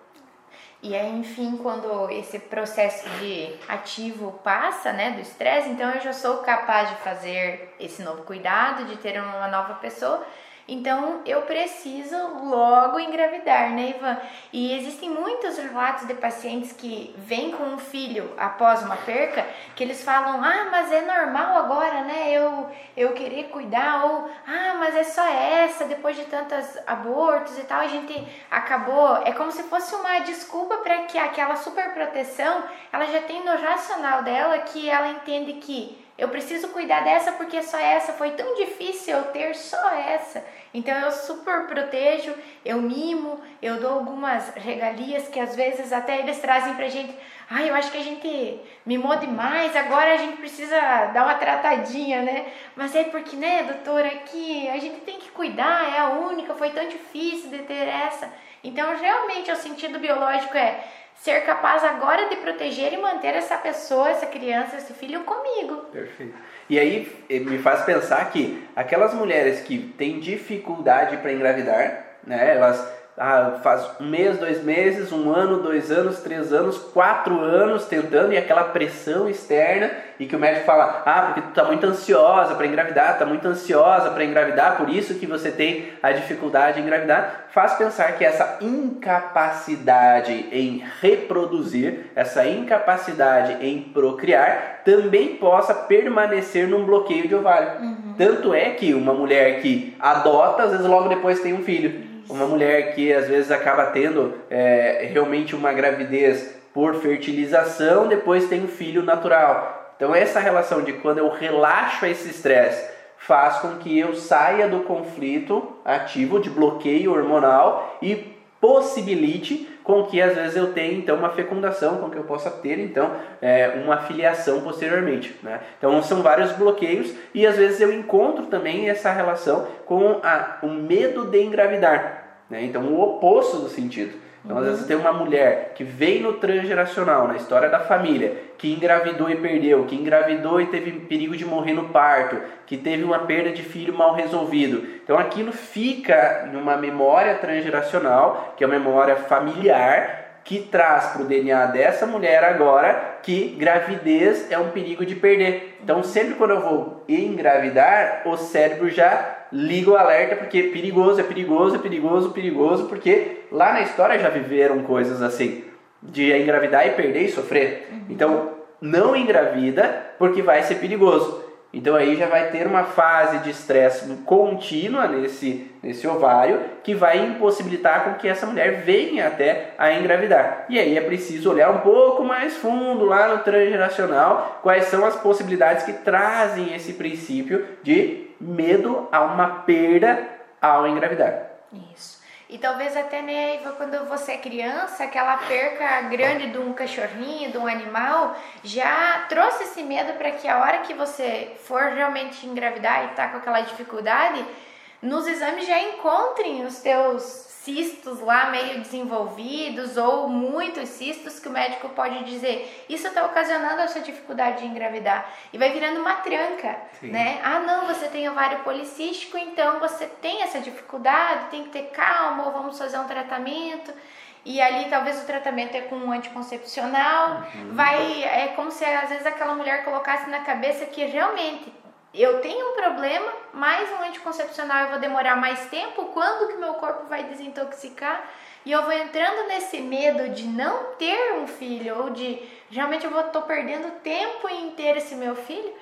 E aí, enfim, quando esse processo de ativo passa, né, do estresse, então eu já sou capaz de fazer esse novo cuidado, de ter uma nova pessoa então eu preciso logo engravidar, né, Ivan? E existem muitos relatos de pacientes que vêm com um filho após uma perca, que eles falam: "Ah, mas é normal agora, né? Eu eu querer cuidar" ou "Ah, mas é só essa depois de tantos abortos e tal". A gente acabou, é como se fosse uma desculpa para que aquela super proteção, ela já tem no racional dela que ela entende que eu preciso cuidar dessa porque só essa foi tão difícil eu ter só essa. Então eu super protejo, eu mimo, eu dou algumas regalias que às vezes até eles trazem pra gente. Ai, ah, eu acho que a gente mimou demais, agora a gente precisa dar uma tratadinha, né? Mas é porque, né, doutora, aqui a gente tem que cuidar, é a única, foi tão difícil de ter essa. Então, realmente, o sentido biológico é ser capaz agora de proteger e manter essa pessoa, essa criança, esse filho comigo. Perfeito. E aí eh, me faz pensar que aquelas mulheres que têm dificuldade para engravidar, né, elas ah, faz um mês, dois meses, um ano, dois anos, três anos, quatro anos tentando e aquela pressão externa e que o médico fala, ah, porque tu tá muito ansiosa para engravidar, tá muito ansiosa para engravidar, por isso que você tem a dificuldade em engravidar, faz pensar que essa incapacidade em reproduzir, essa incapacidade em procriar, também possa permanecer num bloqueio de ovário. Uhum. Tanto é que uma mulher que adota, às vezes logo depois tem um filho uma mulher que às vezes acaba tendo é, realmente uma gravidez por fertilização, depois tem um filho natural. Então essa relação de quando eu relaxo esse estresse faz com que eu saia do conflito ativo de bloqueio hormonal e possibilite com que às vezes eu tenha então uma fecundação, com que eu possa ter então é, uma filiação posteriormente. Né? Então são vários bloqueios e às vezes eu encontro também essa relação com a, o medo de engravidar. Né? Então, o oposto do sentido. Então, às vezes, tem uma mulher que vem no transgeracional, na história da família, que engravidou e perdeu, que engravidou e teve perigo de morrer no parto, que teve uma perda de filho mal resolvido. Então, aquilo fica numa memória transgeracional, que é uma memória familiar, que traz para o DNA dessa mulher agora que gravidez é um perigo de perder. Então, sempre quando eu vou engravidar, o cérebro já liga o alerta porque é perigoso, é perigoso, é perigoso, perigoso, porque lá na história já viveram coisas assim, de engravidar e perder e sofrer. Uhum. Então, não engravida porque vai ser perigoso. Então aí já vai ter uma fase de estresse contínua nesse, nesse ovário que vai impossibilitar com que essa mulher venha até a engravidar. E aí é preciso olhar um pouco mais fundo lá no transgeracional quais são as possibilidades que trazem esse princípio de medo a uma perda ao engravidar. Isso. E talvez até, né, quando você é criança, aquela perca grande de um cachorrinho, de um animal, já trouxe esse medo para que a hora que você for realmente engravidar e tá com aquela dificuldade, nos exames já encontrem os teus cistos lá meio desenvolvidos ou muitos cistos que o médico pode dizer isso está ocasionando essa dificuldade de engravidar e vai virando uma tranca, Sim. né? Ah, não, você tem ovário policístico, então você tem essa dificuldade, tem que ter calma, ou vamos fazer um tratamento. E ali talvez o tratamento é com um anticoncepcional, uhum. vai é como se às vezes aquela mulher colocasse na cabeça que realmente eu tenho um problema, mas um anticoncepcional eu vou demorar mais tempo, quando que meu corpo vai desintoxicar? E eu vou entrando nesse medo de não ter um filho, ou de realmente eu vou tô perdendo tempo em ter esse meu filho.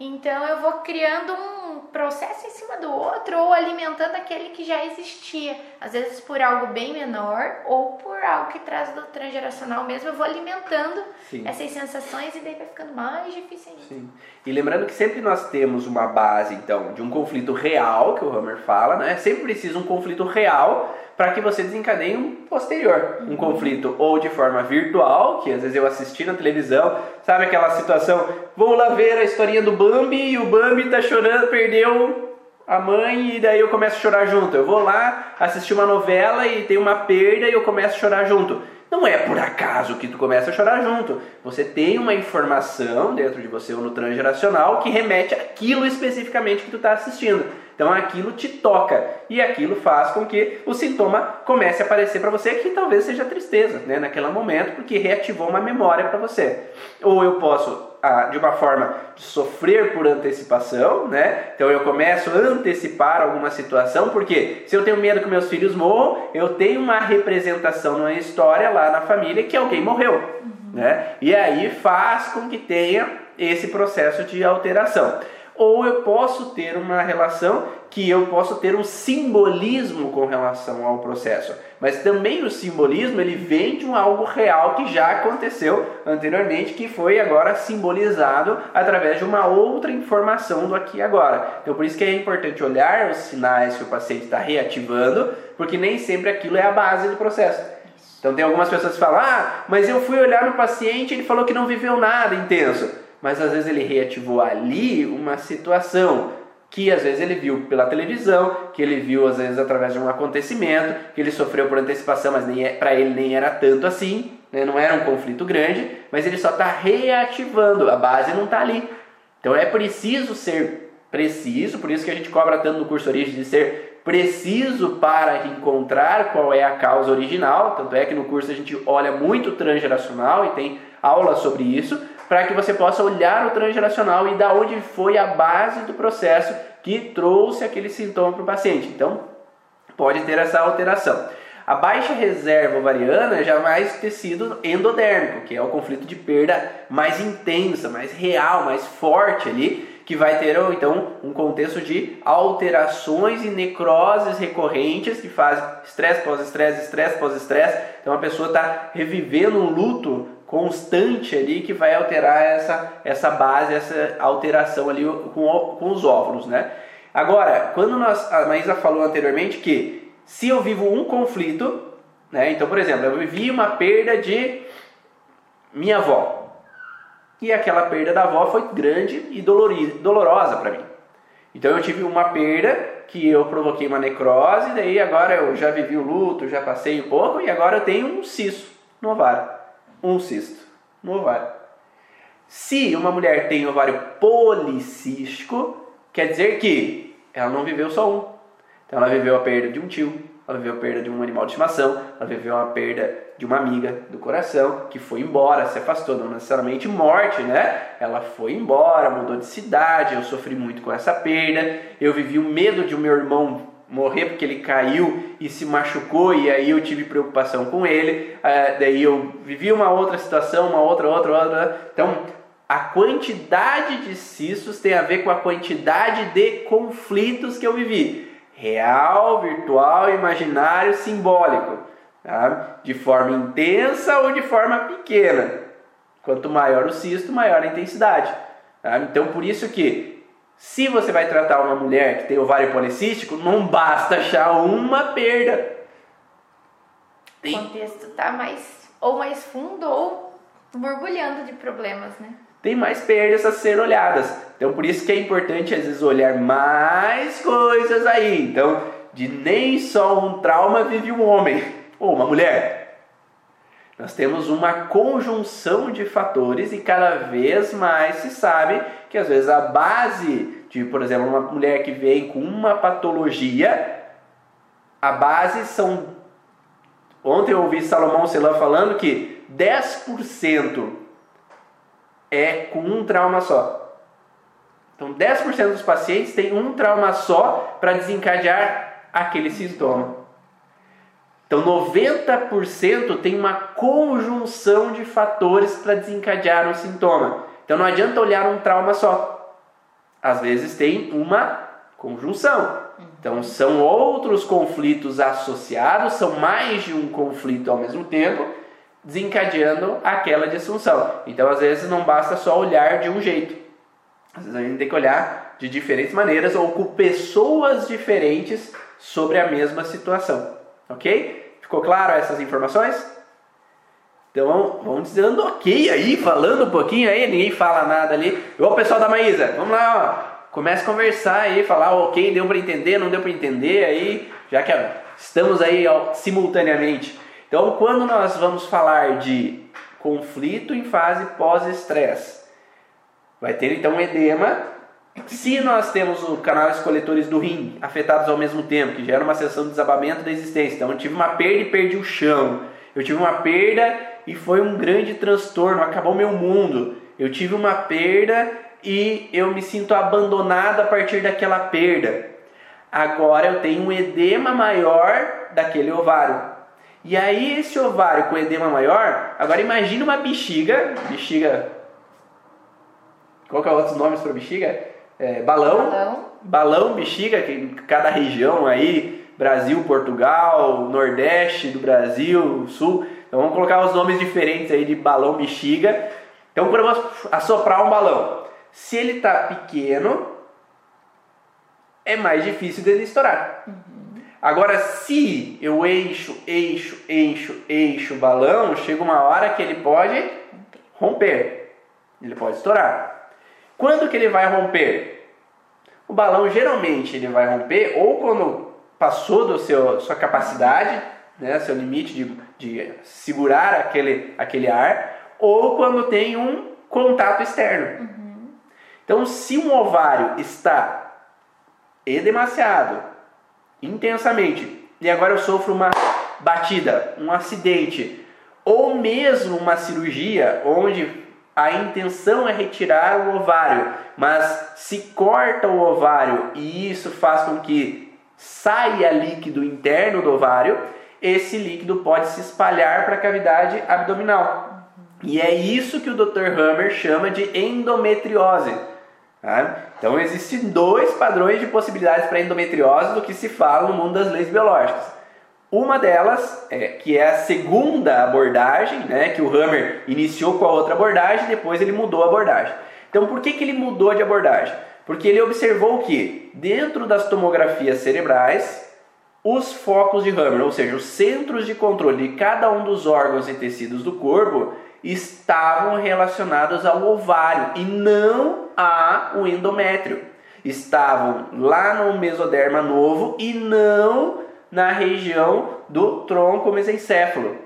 Então eu vou criando um processo em cima do outro ou alimentando aquele que já existia. Às vezes por algo bem menor ou por algo que traz do transgeracional mesmo, eu vou alimentando Sim. essas sensações e daí vai ficando mais difícil ainda. Sim. E lembrando que sempre nós temos uma base então de um conflito real, que o Hammer fala, né? Sempre precisa um conflito real para que você desencadeie um posterior, um conflito ou de forma virtual, que às vezes eu assisti na televisão, sabe aquela situação, vou lá ver a historinha do Bambi e o Bambi tá chorando, perdeu a mãe e daí eu começo a chorar junto. Eu vou lá assistir uma novela e tem uma perda e eu começo a chorar junto. Não é por acaso que tu começa a chorar junto. Você tem uma informação dentro de você ou no transgeracional que remete àquilo especificamente que tu está assistindo. Então aquilo te toca e aquilo faz com que o sintoma comece a aparecer para você que talvez seja tristeza, né, naquele momento, porque reativou uma memória para você. Ou eu posso ah, de uma forma de sofrer por antecipação, né? Então eu começo a antecipar alguma situação, porque se eu tenho medo que meus filhos morram, eu tenho uma representação numa história lá na família que alguém morreu, uhum. né? E aí faz com que tenha esse processo de alteração ou eu posso ter uma relação que eu posso ter um simbolismo com relação ao processo. Mas também o simbolismo ele vem de um algo real que já aconteceu anteriormente, que foi agora simbolizado através de uma outra informação do aqui e agora. Então por isso que é importante olhar os sinais que o paciente está reativando, porque nem sempre aquilo é a base do processo. Então tem algumas pessoas que falam: "Ah, mas eu fui olhar no paciente, ele falou que não viveu nada intenso" mas às vezes ele reativou ali uma situação que às vezes ele viu pela televisão, que ele viu às vezes através de um acontecimento, que ele sofreu por antecipação, mas nem é, para ele nem era tanto assim, né? não era um conflito grande, mas ele só está reativando, a base não está ali. Então é preciso ser preciso, por isso que a gente cobra tanto no curso Origem de ser preciso para encontrar qual é a causa original, tanto é que no curso a gente olha muito transgeracional e tem aula sobre isso, para que você possa olhar o transgeracional e da onde foi a base do processo que trouxe aquele sintoma para o paciente. Então, pode ter essa alteração. A baixa reserva ovariana já vai tecido endodérmico, que é o conflito de perda mais intensa, mais real, mais forte ali, que vai ter então um contexto de alterações e necroses recorrentes que fazem estresse pós-estresse, estresse pós-estresse. Então a pessoa está revivendo um luto constante ali que vai alterar essa, essa base, essa alteração ali com, com os óvulos, né? Agora, quando nós, a Maísa falou anteriormente que se eu vivo um conflito, né? Então, por exemplo, eu vivi uma perda de minha avó. E aquela perda da avó foi grande e dolorosa para mim. Então eu tive uma perda que eu provoquei uma necrose, daí agora eu já vivi o luto, já passei um pouco e agora eu tenho um cisto no ovário um cisto no ovário. Se uma mulher tem ovário policístico, quer dizer que ela não viveu só um. Então ela viveu a perda de um tio, ela viveu a perda de um animal de estimação, ela viveu a perda de uma amiga do coração que foi embora, se afastou, não necessariamente morte, né? Ela foi embora, mudou de cidade, eu sofri muito com essa perda. Eu vivi o medo de o meu irmão morrer porque ele caiu e se machucou e aí eu tive preocupação com ele. Uh, daí eu vivi uma outra situação, uma outra, outra, outra. Então a quantidade de cistos tem a ver com a quantidade de conflitos que eu vivi, real, virtual, imaginário, simbólico, tá? de forma intensa ou de forma pequena. Quanto maior o cisto, maior a intensidade. Tá? Então por isso que se você vai tratar uma mulher que tem ovário policístico, não basta achar uma perda. Tem... O contexto tá mais ou mais fundo ou borbulhando de problemas, né? Tem mais perdas a ser olhadas. Então por isso que é importante às vezes olhar mais coisas aí. Então, de nem só um trauma vive um homem ou uma mulher. Nós temos uma conjunção de fatores e cada vez mais se sabe que às vezes a base de, por exemplo, uma mulher que vem com uma patologia, a base são. Ontem eu ouvi Salomão Celan falando que 10% é com um trauma só. Então, 10% dos pacientes têm um trauma só para desencadear aquele sintoma. Então, 90% tem uma conjunção de fatores para desencadear um sintoma. Então, não adianta olhar um trauma só. Às vezes tem uma conjunção. Então, são outros conflitos associados, são mais de um conflito ao mesmo tempo, desencadeando aquela disfunção. Então, às vezes, não basta só olhar de um jeito. Às vezes, a gente tem que olhar de diferentes maneiras ou com pessoas diferentes sobre a mesma situação. Ok? Ficou claro essas informações? Então vamos dizendo ok aí, falando um pouquinho aí, ninguém fala nada ali. Ô pessoal da Maísa, vamos lá, ó. Comece a conversar aí, falar ok, deu para entender, não deu para entender aí, já que estamos aí ó, simultaneamente. Então quando nós vamos falar de conflito em fase pós-estresse, vai ter então edema. Se nós temos os canais coletores do rim afetados ao mesmo tempo, que gera uma sensação de desabamento da existência, então eu tive uma perda e perdi o chão, eu tive uma perda e foi um grande transtorno, acabou meu mundo. Eu tive uma perda e eu me sinto abandonado a partir daquela perda. Agora eu tenho um edema maior daquele ovário. E aí esse ovário com edema maior, agora imagine uma bexiga, bexiga. Qual que é outros nomes para bexiga? É, balão, balão, balão, bexiga, que em cada região aí, Brasil, Portugal, Nordeste do Brasil, Sul, então vamos colocar os nomes diferentes aí de balão bexiga. Então vou assoprar um balão, se ele está pequeno, é mais difícil dele estourar. Uhum. Agora, se eu eixo, eixo, eixo, eixo o balão, chega uma hora que ele pode romper. Ele pode estourar. Quando que ele vai romper? O balão geralmente ele vai romper ou quando passou do seu sua capacidade, né, seu limite de, de segurar aquele, aquele ar, ou quando tem um contato externo. Uhum. Então, se um ovário está edemaciado intensamente e agora eu sofro uma batida, um acidente, ou mesmo uma cirurgia onde a intenção é retirar o ovário, mas se corta o ovário e isso faz com que saia líquido interno do ovário, esse líquido pode se espalhar para a cavidade abdominal. E é isso que o Dr. Hammer chama de endometriose. Tá? Então existem dois padrões de possibilidades para endometriose do que se fala no mundo das leis biológicas. Uma delas, é, que é a segunda abordagem, né, que o Hammer iniciou com a outra abordagem, depois ele mudou a abordagem. Então por que, que ele mudou de abordagem? Porque ele observou que dentro das tomografias cerebrais, os focos de Hammer, ou seja, os centros de controle de cada um dos órgãos e tecidos do corpo, estavam relacionados ao ovário e não ao endométrio. Estavam lá no mesoderma novo e não na região do tronco mesencéfalo.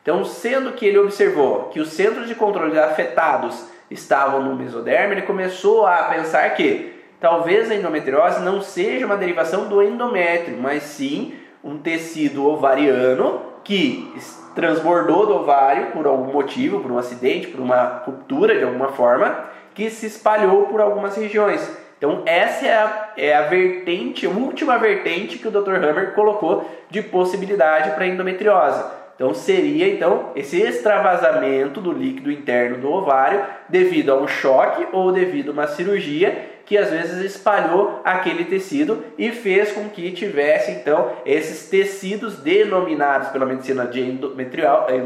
Então, sendo que ele observou que os centros de controle afetados estavam no mesoderma, ele começou a pensar que talvez a endometriose não seja uma derivação do endométrio, mas sim um tecido ovariano que transbordou do ovário por algum motivo, por um acidente, por uma ruptura de alguma forma, que se espalhou por algumas regiões. Então essa é a, é a vertente, a última vertente que o Dr. Hammer colocou de possibilidade para endometriose. Então seria então esse extravasamento do líquido interno do ovário devido a um choque ou devido a uma cirurgia que às vezes espalhou aquele tecido e fez com que tivesse então esses tecidos denominados pela medicina de endometriose,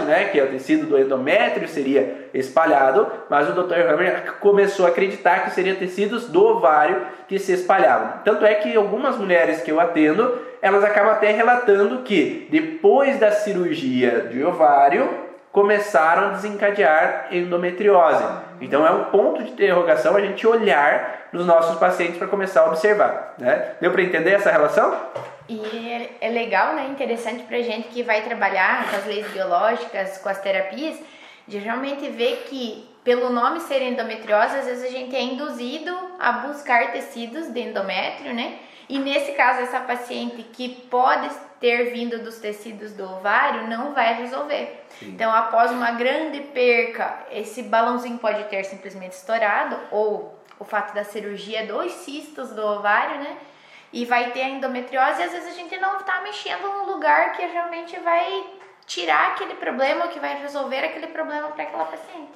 né, que é o tecido do endométrio seria espalhado, mas o Dr. Hammer começou a acreditar que seriam tecidos do ovário que se espalhavam. Tanto é que algumas mulheres que eu atendo, elas acabam até relatando que depois da cirurgia de ovário, começaram a desencadear endometriose. Então é um ponto de interrogação a gente olhar nos nossos pacientes para começar a observar. Né? Deu para entender essa relação? E é, legal, né? Interessante para gente que vai trabalhar com as leis biológicas, com as terapias, de realmente ver que pelo nome ser endometriose, às vezes a gente é induzido a buscar tecidos de endométrio, né? E nesse caso, essa paciente que pode ter vindo dos tecidos do ovário não vai resolver. Sim. Então, após uma grande perca, esse balãozinho pode ter simplesmente estourado, ou o fato da cirurgia dos cistos do ovário, né? E vai ter a endometriose, e às vezes a gente não está mexendo no lugar que realmente vai tirar aquele problema, ou que vai resolver aquele problema para aquela paciente.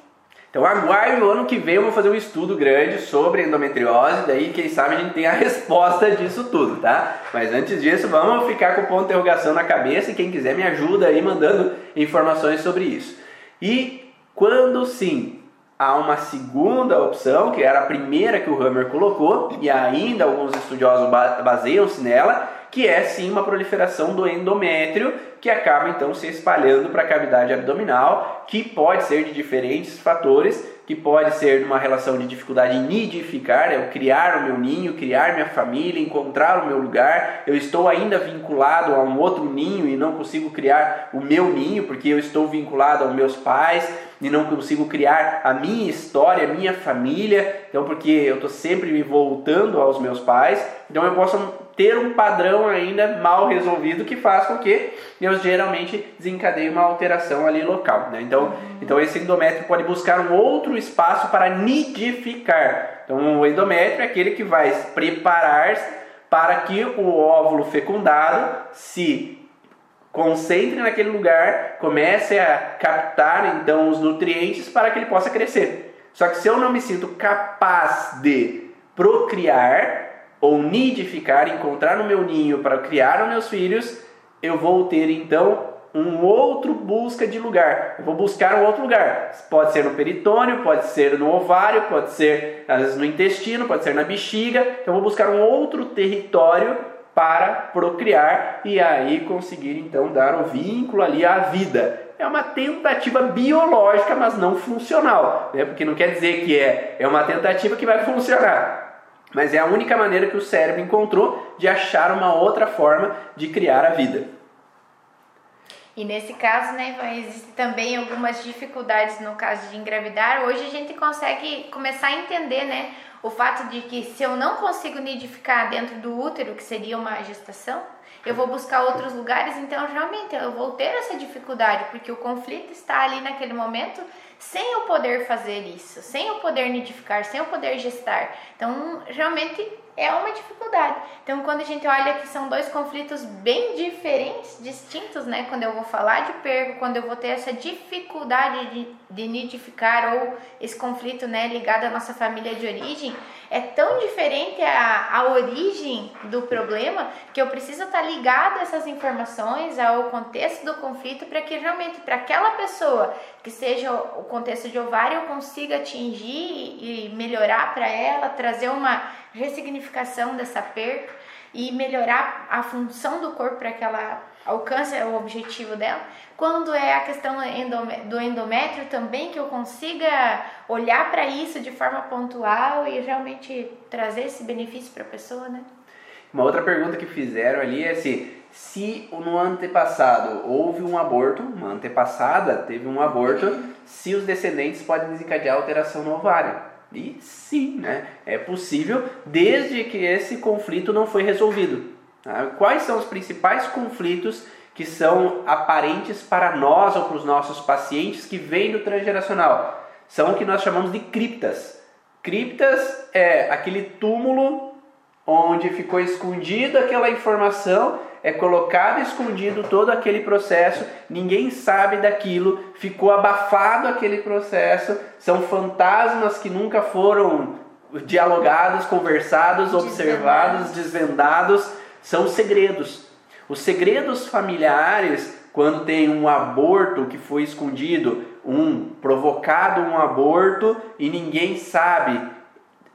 Então aguarde o ano que vem eu vou fazer um estudo grande sobre endometriose, daí quem sabe a gente tem a *laughs* resposta disso tudo, tá? Mas antes disso, vamos ficar com o ponto de interrogação na cabeça e quem quiser me ajuda aí mandando informações sobre isso. E quando sim há uma segunda opção, que era a primeira que o Hammer colocou, e ainda alguns estudiosos baseiam-se nela, que é sim uma proliferação do endométrio, que acaba então se espalhando para a cavidade abdominal, que pode ser de diferentes fatores, que pode ser numa relação de dificuldade em nidificar, é o criar o meu ninho, criar minha família, encontrar o meu lugar. Eu estou ainda vinculado a um outro ninho e não consigo criar o meu ninho porque eu estou vinculado aos meus pais e não consigo criar a minha história, a minha família. Então, porque eu estou sempre me voltando aos meus pais, então eu posso ter um padrão ainda mal resolvido que faz com que eu geralmente desencadeie uma alteração ali local. Né? Então, então esse endométrio pode buscar um outro espaço para nidificar. Então o endométrio é aquele que vai preparar para que o óvulo fecundado se concentre naquele lugar, comece a captar então os nutrientes para que ele possa crescer. Só que se eu não me sinto capaz de procriar, ou nidificar, encontrar no meu ninho para criar os meus filhos, eu vou ter então um outro busca de lugar. Eu vou buscar um outro lugar. Pode ser no peritônio, pode ser no ovário, pode ser às vezes no intestino, pode ser na bexiga. Então eu vou buscar um outro território para procriar e aí conseguir então dar o vínculo ali à vida. É uma tentativa biológica, mas não funcional, né? porque não quer dizer que é, é uma tentativa que vai funcionar. Mas é a única maneira que o cérebro encontrou de achar uma outra forma de criar a vida. E nesse caso, né, existem também algumas dificuldades no caso de engravidar. Hoje a gente consegue começar a entender, né, o fato de que se eu não consigo nidificar dentro do útero, que seria uma gestação, eu vou buscar outros lugares, então realmente eu vou ter essa dificuldade, porque o conflito está ali naquele momento sem eu poder fazer isso, sem eu poder nidificar, sem eu poder gestar. Então, realmente é uma dificuldade. Então, quando a gente olha que são dois conflitos bem diferentes, distintos, né? Quando eu vou falar de pergo, quando eu vou ter essa dificuldade de, de nidificar ou esse conflito, né, ligado à nossa família de origem, é tão diferente a, a origem do problema que eu preciso estar ligado a essas informações, ao contexto do conflito, para que realmente para aquela pessoa que seja o contexto de ovário eu consiga atingir e melhorar para ela, trazer uma ressignificação dessa perca e melhorar a função do corpo para que ela alcance o objetivo dela. Quando é a questão do endométrio também, que eu consiga olhar para isso de forma pontual e realmente trazer esse benefício para a pessoa, né? Uma outra pergunta que fizeram ali é se, se no antepassado houve um aborto, uma antepassada teve um aborto, se os descendentes podem desencadear alteração no ovário. E sim, né? é possível desde que esse conflito não foi resolvido. Tá? Quais são os principais conflitos que são aparentes para nós ou para os nossos pacientes que vêm do transgeracional? São o que nós chamamos de criptas. Criptas é aquele túmulo onde ficou escondida aquela informação, é colocado escondido todo aquele processo, ninguém sabe daquilo, ficou abafado aquele processo, são fantasmas que nunca foram dialogados, conversados, observados, desvendados, são segredos. Os segredos familiares, quando tem um aborto que foi escondido, um provocado um aborto e ninguém sabe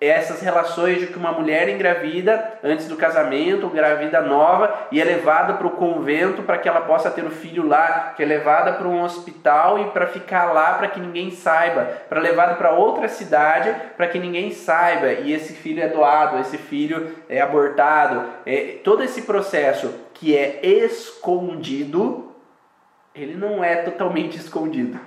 essas relações de que uma mulher engravida antes do casamento, engravida nova, e é levada para o convento para que ela possa ter o filho lá, que é levada para um hospital e para ficar lá para que ninguém saiba, para levada para outra cidade para que ninguém saiba, e esse filho é doado, esse filho é abortado, é, todo esse processo que é escondido, ele não é totalmente escondido.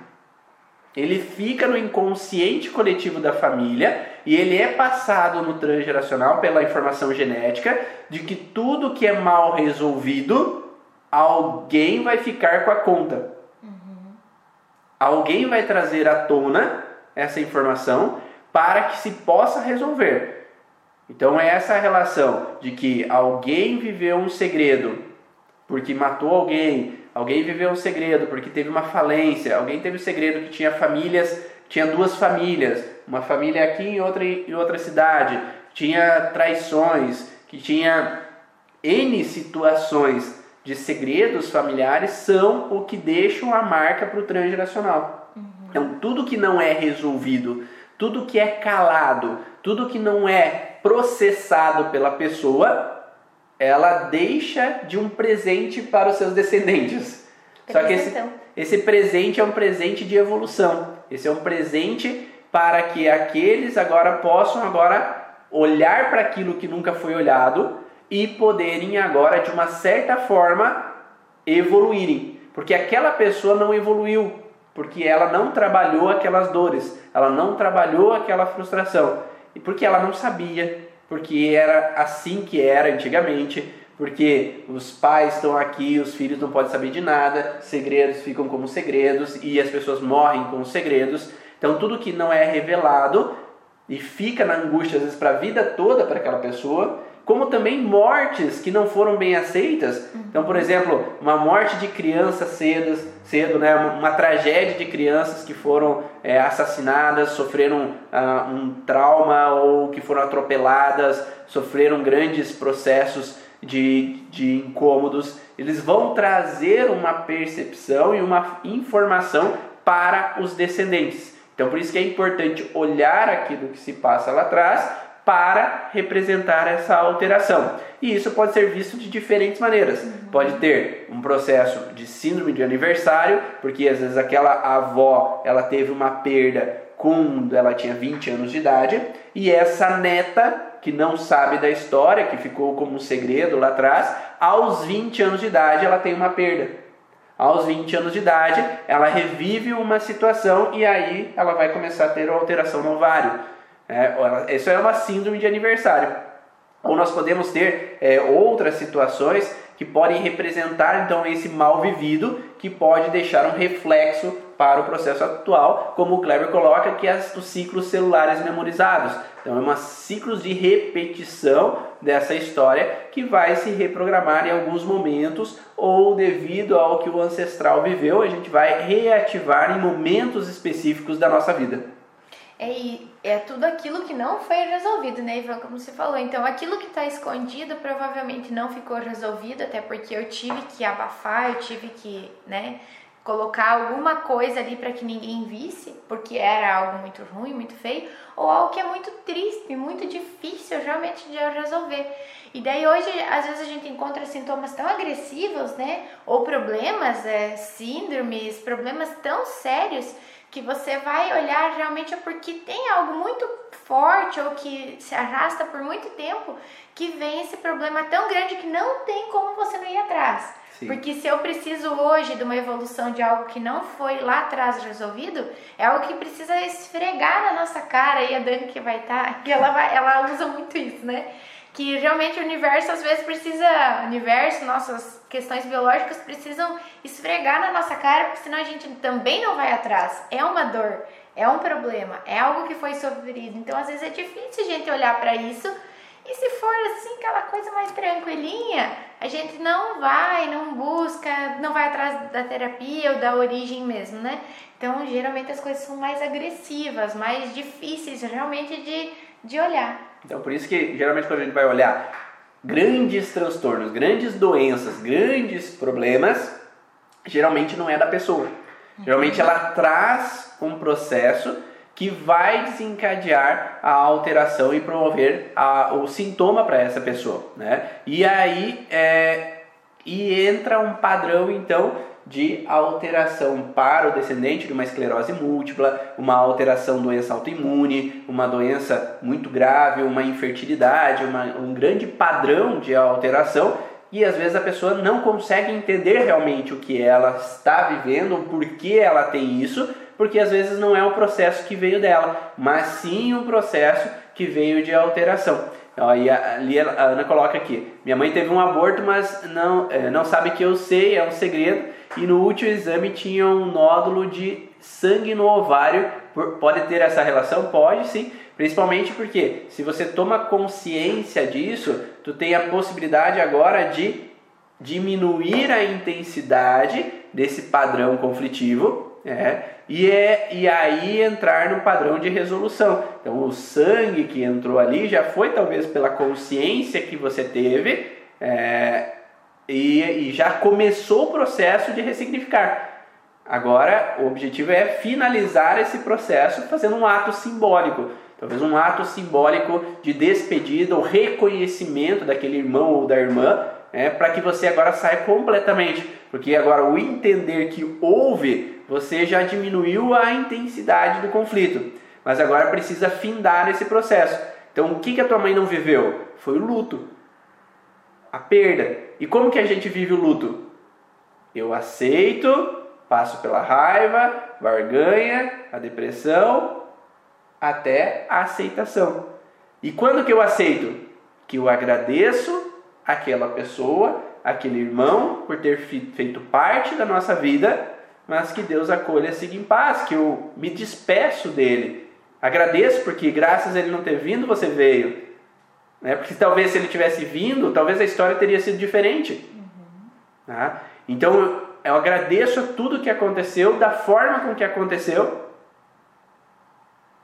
Ele fica no inconsciente coletivo da família e ele é passado no transgeracional pela informação genética de que tudo que é mal resolvido, alguém vai ficar com a conta. Uhum. Alguém vai trazer à tona essa informação para que se possa resolver. Então é essa relação de que alguém viveu um segredo porque matou alguém, Alguém viveu um segredo porque teve uma falência. Alguém teve um segredo que tinha famílias, tinha duas famílias, uma família aqui e outra em outra cidade. Tinha traições, que tinha N situações de segredos familiares são o que deixam a marca para o transgeracional. Uhum. Então, tudo que não é resolvido, tudo que é calado, tudo que não é processado pela pessoa, ela deixa de um presente para os seus descendentes. Só que esse, esse presente é um presente de evolução. Esse é um presente para que aqueles agora possam agora olhar para aquilo que nunca foi olhado e poderem agora de uma certa forma evoluírem, porque aquela pessoa não evoluiu, porque ela não trabalhou aquelas dores, ela não trabalhou aquela frustração. E porque ela não sabia, porque era assim que era antigamente, porque os pais estão aqui, os filhos não podem saber de nada, segredos ficam como segredos e as pessoas morrem com os segredos. Então tudo que não é revelado e fica na angústia às vezes para a vida toda para aquela pessoa, como também mortes que não foram bem aceitas. Então, por exemplo, uma morte de criança cedo, cedo né? uma, tragédia de crianças que foram é, assassinadas, sofreram ah, um trauma ou que foram atropeladas, sofreram grandes processos de, de incômodos. Eles vão trazer uma percepção e uma informação para os descendentes. Então, por isso que é importante olhar aquilo que se passa lá atrás para representar essa alteração. E isso pode ser visto de diferentes maneiras. Uhum. Pode ter um processo de síndrome de aniversário, porque às vezes aquela avó, ela teve uma perda quando ela tinha 20 anos de idade, e essa neta que não sabe da história, que ficou como um segredo lá atrás, aos 20 anos de idade ela tem uma perda. Aos 20 anos de idade, ela revive uma situação e aí ela vai começar a ter uma alteração no ovário é, isso é uma síndrome de aniversário. Ou nós podemos ter é, outras situações que podem representar então esse mal vivido que pode deixar um reflexo para o processo atual, como o Kleber coloca, que é os ciclos celulares memorizados. Então, é uma ciclos de repetição dessa história que vai se reprogramar em alguns momentos ou devido ao que o ancestral viveu, a gente vai reativar em momentos específicos da nossa vida. É, é tudo aquilo que não foi resolvido, né, Ivan? Como você falou. Então, aquilo que está escondido provavelmente não ficou resolvido, até porque eu tive que abafar, eu tive que, né, colocar alguma coisa ali para que ninguém visse, porque era algo muito ruim, muito feio, ou algo que é muito triste, muito difícil realmente de resolver. E daí hoje, às vezes a gente encontra sintomas tão agressivos, né, ou problemas, é, síndromes, problemas tão sérios que você vai olhar realmente é porque tem algo muito forte ou que se arrasta por muito tempo que vem esse problema tão grande que não tem como você não ir atrás. Sim. Porque se eu preciso hoje de uma evolução de algo que não foi lá atrás resolvido, é algo que precisa esfregar na nossa cara e a Dani que vai estar, tá, que *laughs* ela vai, ela usa muito isso, né? que realmente o universo às vezes precisa, o universo, nossas questões biológicas precisam esfregar na nossa cara, porque senão a gente também não vai atrás. É uma dor, é um problema, é algo que foi sofrido. Então às vezes é difícil a gente olhar para isso. E se for assim, aquela coisa mais tranquilinha, a gente não vai, não busca, não vai atrás da terapia ou da origem mesmo, né? Então, geralmente as coisas são mais agressivas, mais difíceis realmente de, de olhar. Então, por isso que geralmente quando a gente vai olhar grandes transtornos, grandes doenças, grandes problemas, geralmente não é da pessoa. Geralmente ela traz um processo que vai desencadear a alteração e promover a, o sintoma para essa pessoa, né? E aí é, e entra um padrão então de alteração para o descendente de uma esclerose múltipla, uma alteração doença autoimune, uma doença muito grave, uma infertilidade, uma, um grande padrão de alteração e às vezes a pessoa não consegue entender realmente o que ela está vivendo, por que ela tem isso, porque às vezes não é o processo que veio dela, mas sim o processo que veio de alteração. E ali a Ana coloca aqui: minha mãe teve um aborto, mas não, é, não sabe que eu sei, é um segredo. E no último exame tinha um nódulo de sangue no ovário. Pode ter essa relação? Pode sim. Principalmente porque se você toma consciência disso, tu tem a possibilidade agora de diminuir a intensidade desse padrão conflitivo é, e, é, e aí entrar no padrão de resolução. Então, o sangue que entrou ali já foi talvez pela consciência que você teve é, e, e já começou o processo de ressignificar. Agora, o objetivo é finalizar esse processo fazendo um ato simbólico. Talvez um ato simbólico de despedida ou reconhecimento daquele irmão ou da irmã, é, para que você agora saia completamente. Porque agora o entender que houve você já diminuiu a intensidade do conflito, mas agora precisa findar esse processo. Então, o que, que a tua mãe não viveu? Foi o luto, a perda. E como que a gente vive o luto? Eu aceito, passo pela raiva, barganha, a depressão, até a aceitação. E quando que eu aceito? Que eu agradeço aquela pessoa, aquele irmão, por ter feito parte da nossa vida mas que Deus acolha e siga em paz, que eu me despeço dele. Agradeço porque graças a ele não ter vindo, você veio. Né? Porque talvez se ele tivesse vindo, talvez a história teria sido diferente. Uhum. Tá? Então eu agradeço a tudo que aconteceu, da forma com que aconteceu.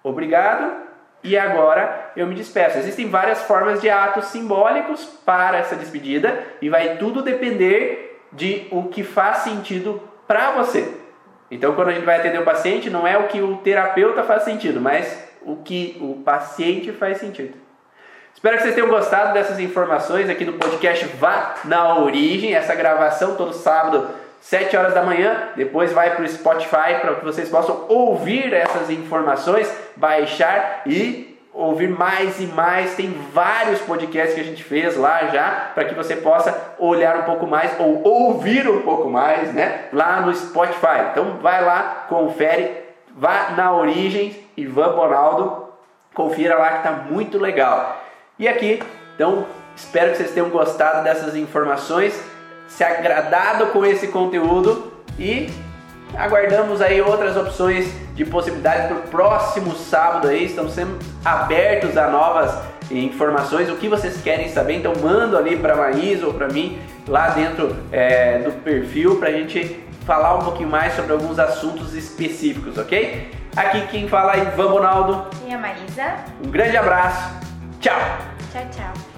Obrigado. E agora eu me despeço. Existem várias formas de atos simbólicos para essa despedida e vai tudo depender de o que faz sentido para você. Então, quando a gente vai atender o paciente, não é o que o terapeuta faz sentido, mas o que o paciente faz sentido. Espero que vocês tenham gostado dessas informações aqui no podcast Vá na Origem, essa gravação todo sábado, 7 horas da manhã. Depois vai para o Spotify para que vocês possam ouvir essas informações, baixar e ouvir mais e mais. Tem vários podcasts que a gente fez lá já para que você possa olhar um pouco mais ou ouvir um pouco mais, né? Lá no Spotify. Então vai lá, confere, vá na Origens, Ivan Bonaldo, confira lá que está muito legal. E aqui, então, espero que vocês tenham gostado dessas informações, se agradado com esse conteúdo e aguardamos aí outras opções de possibilidades para o próximo sábado aí. Estamos sempre abertos a novas informações, o que vocês querem saber, então mando ali para a Maísa ou para mim lá dentro é, do perfil para a gente falar um pouquinho mais sobre alguns assuntos específicos, ok? Aqui quem fala é Ivan Bonaldo e a Maísa. Um grande abraço, tchau! Tchau, tchau.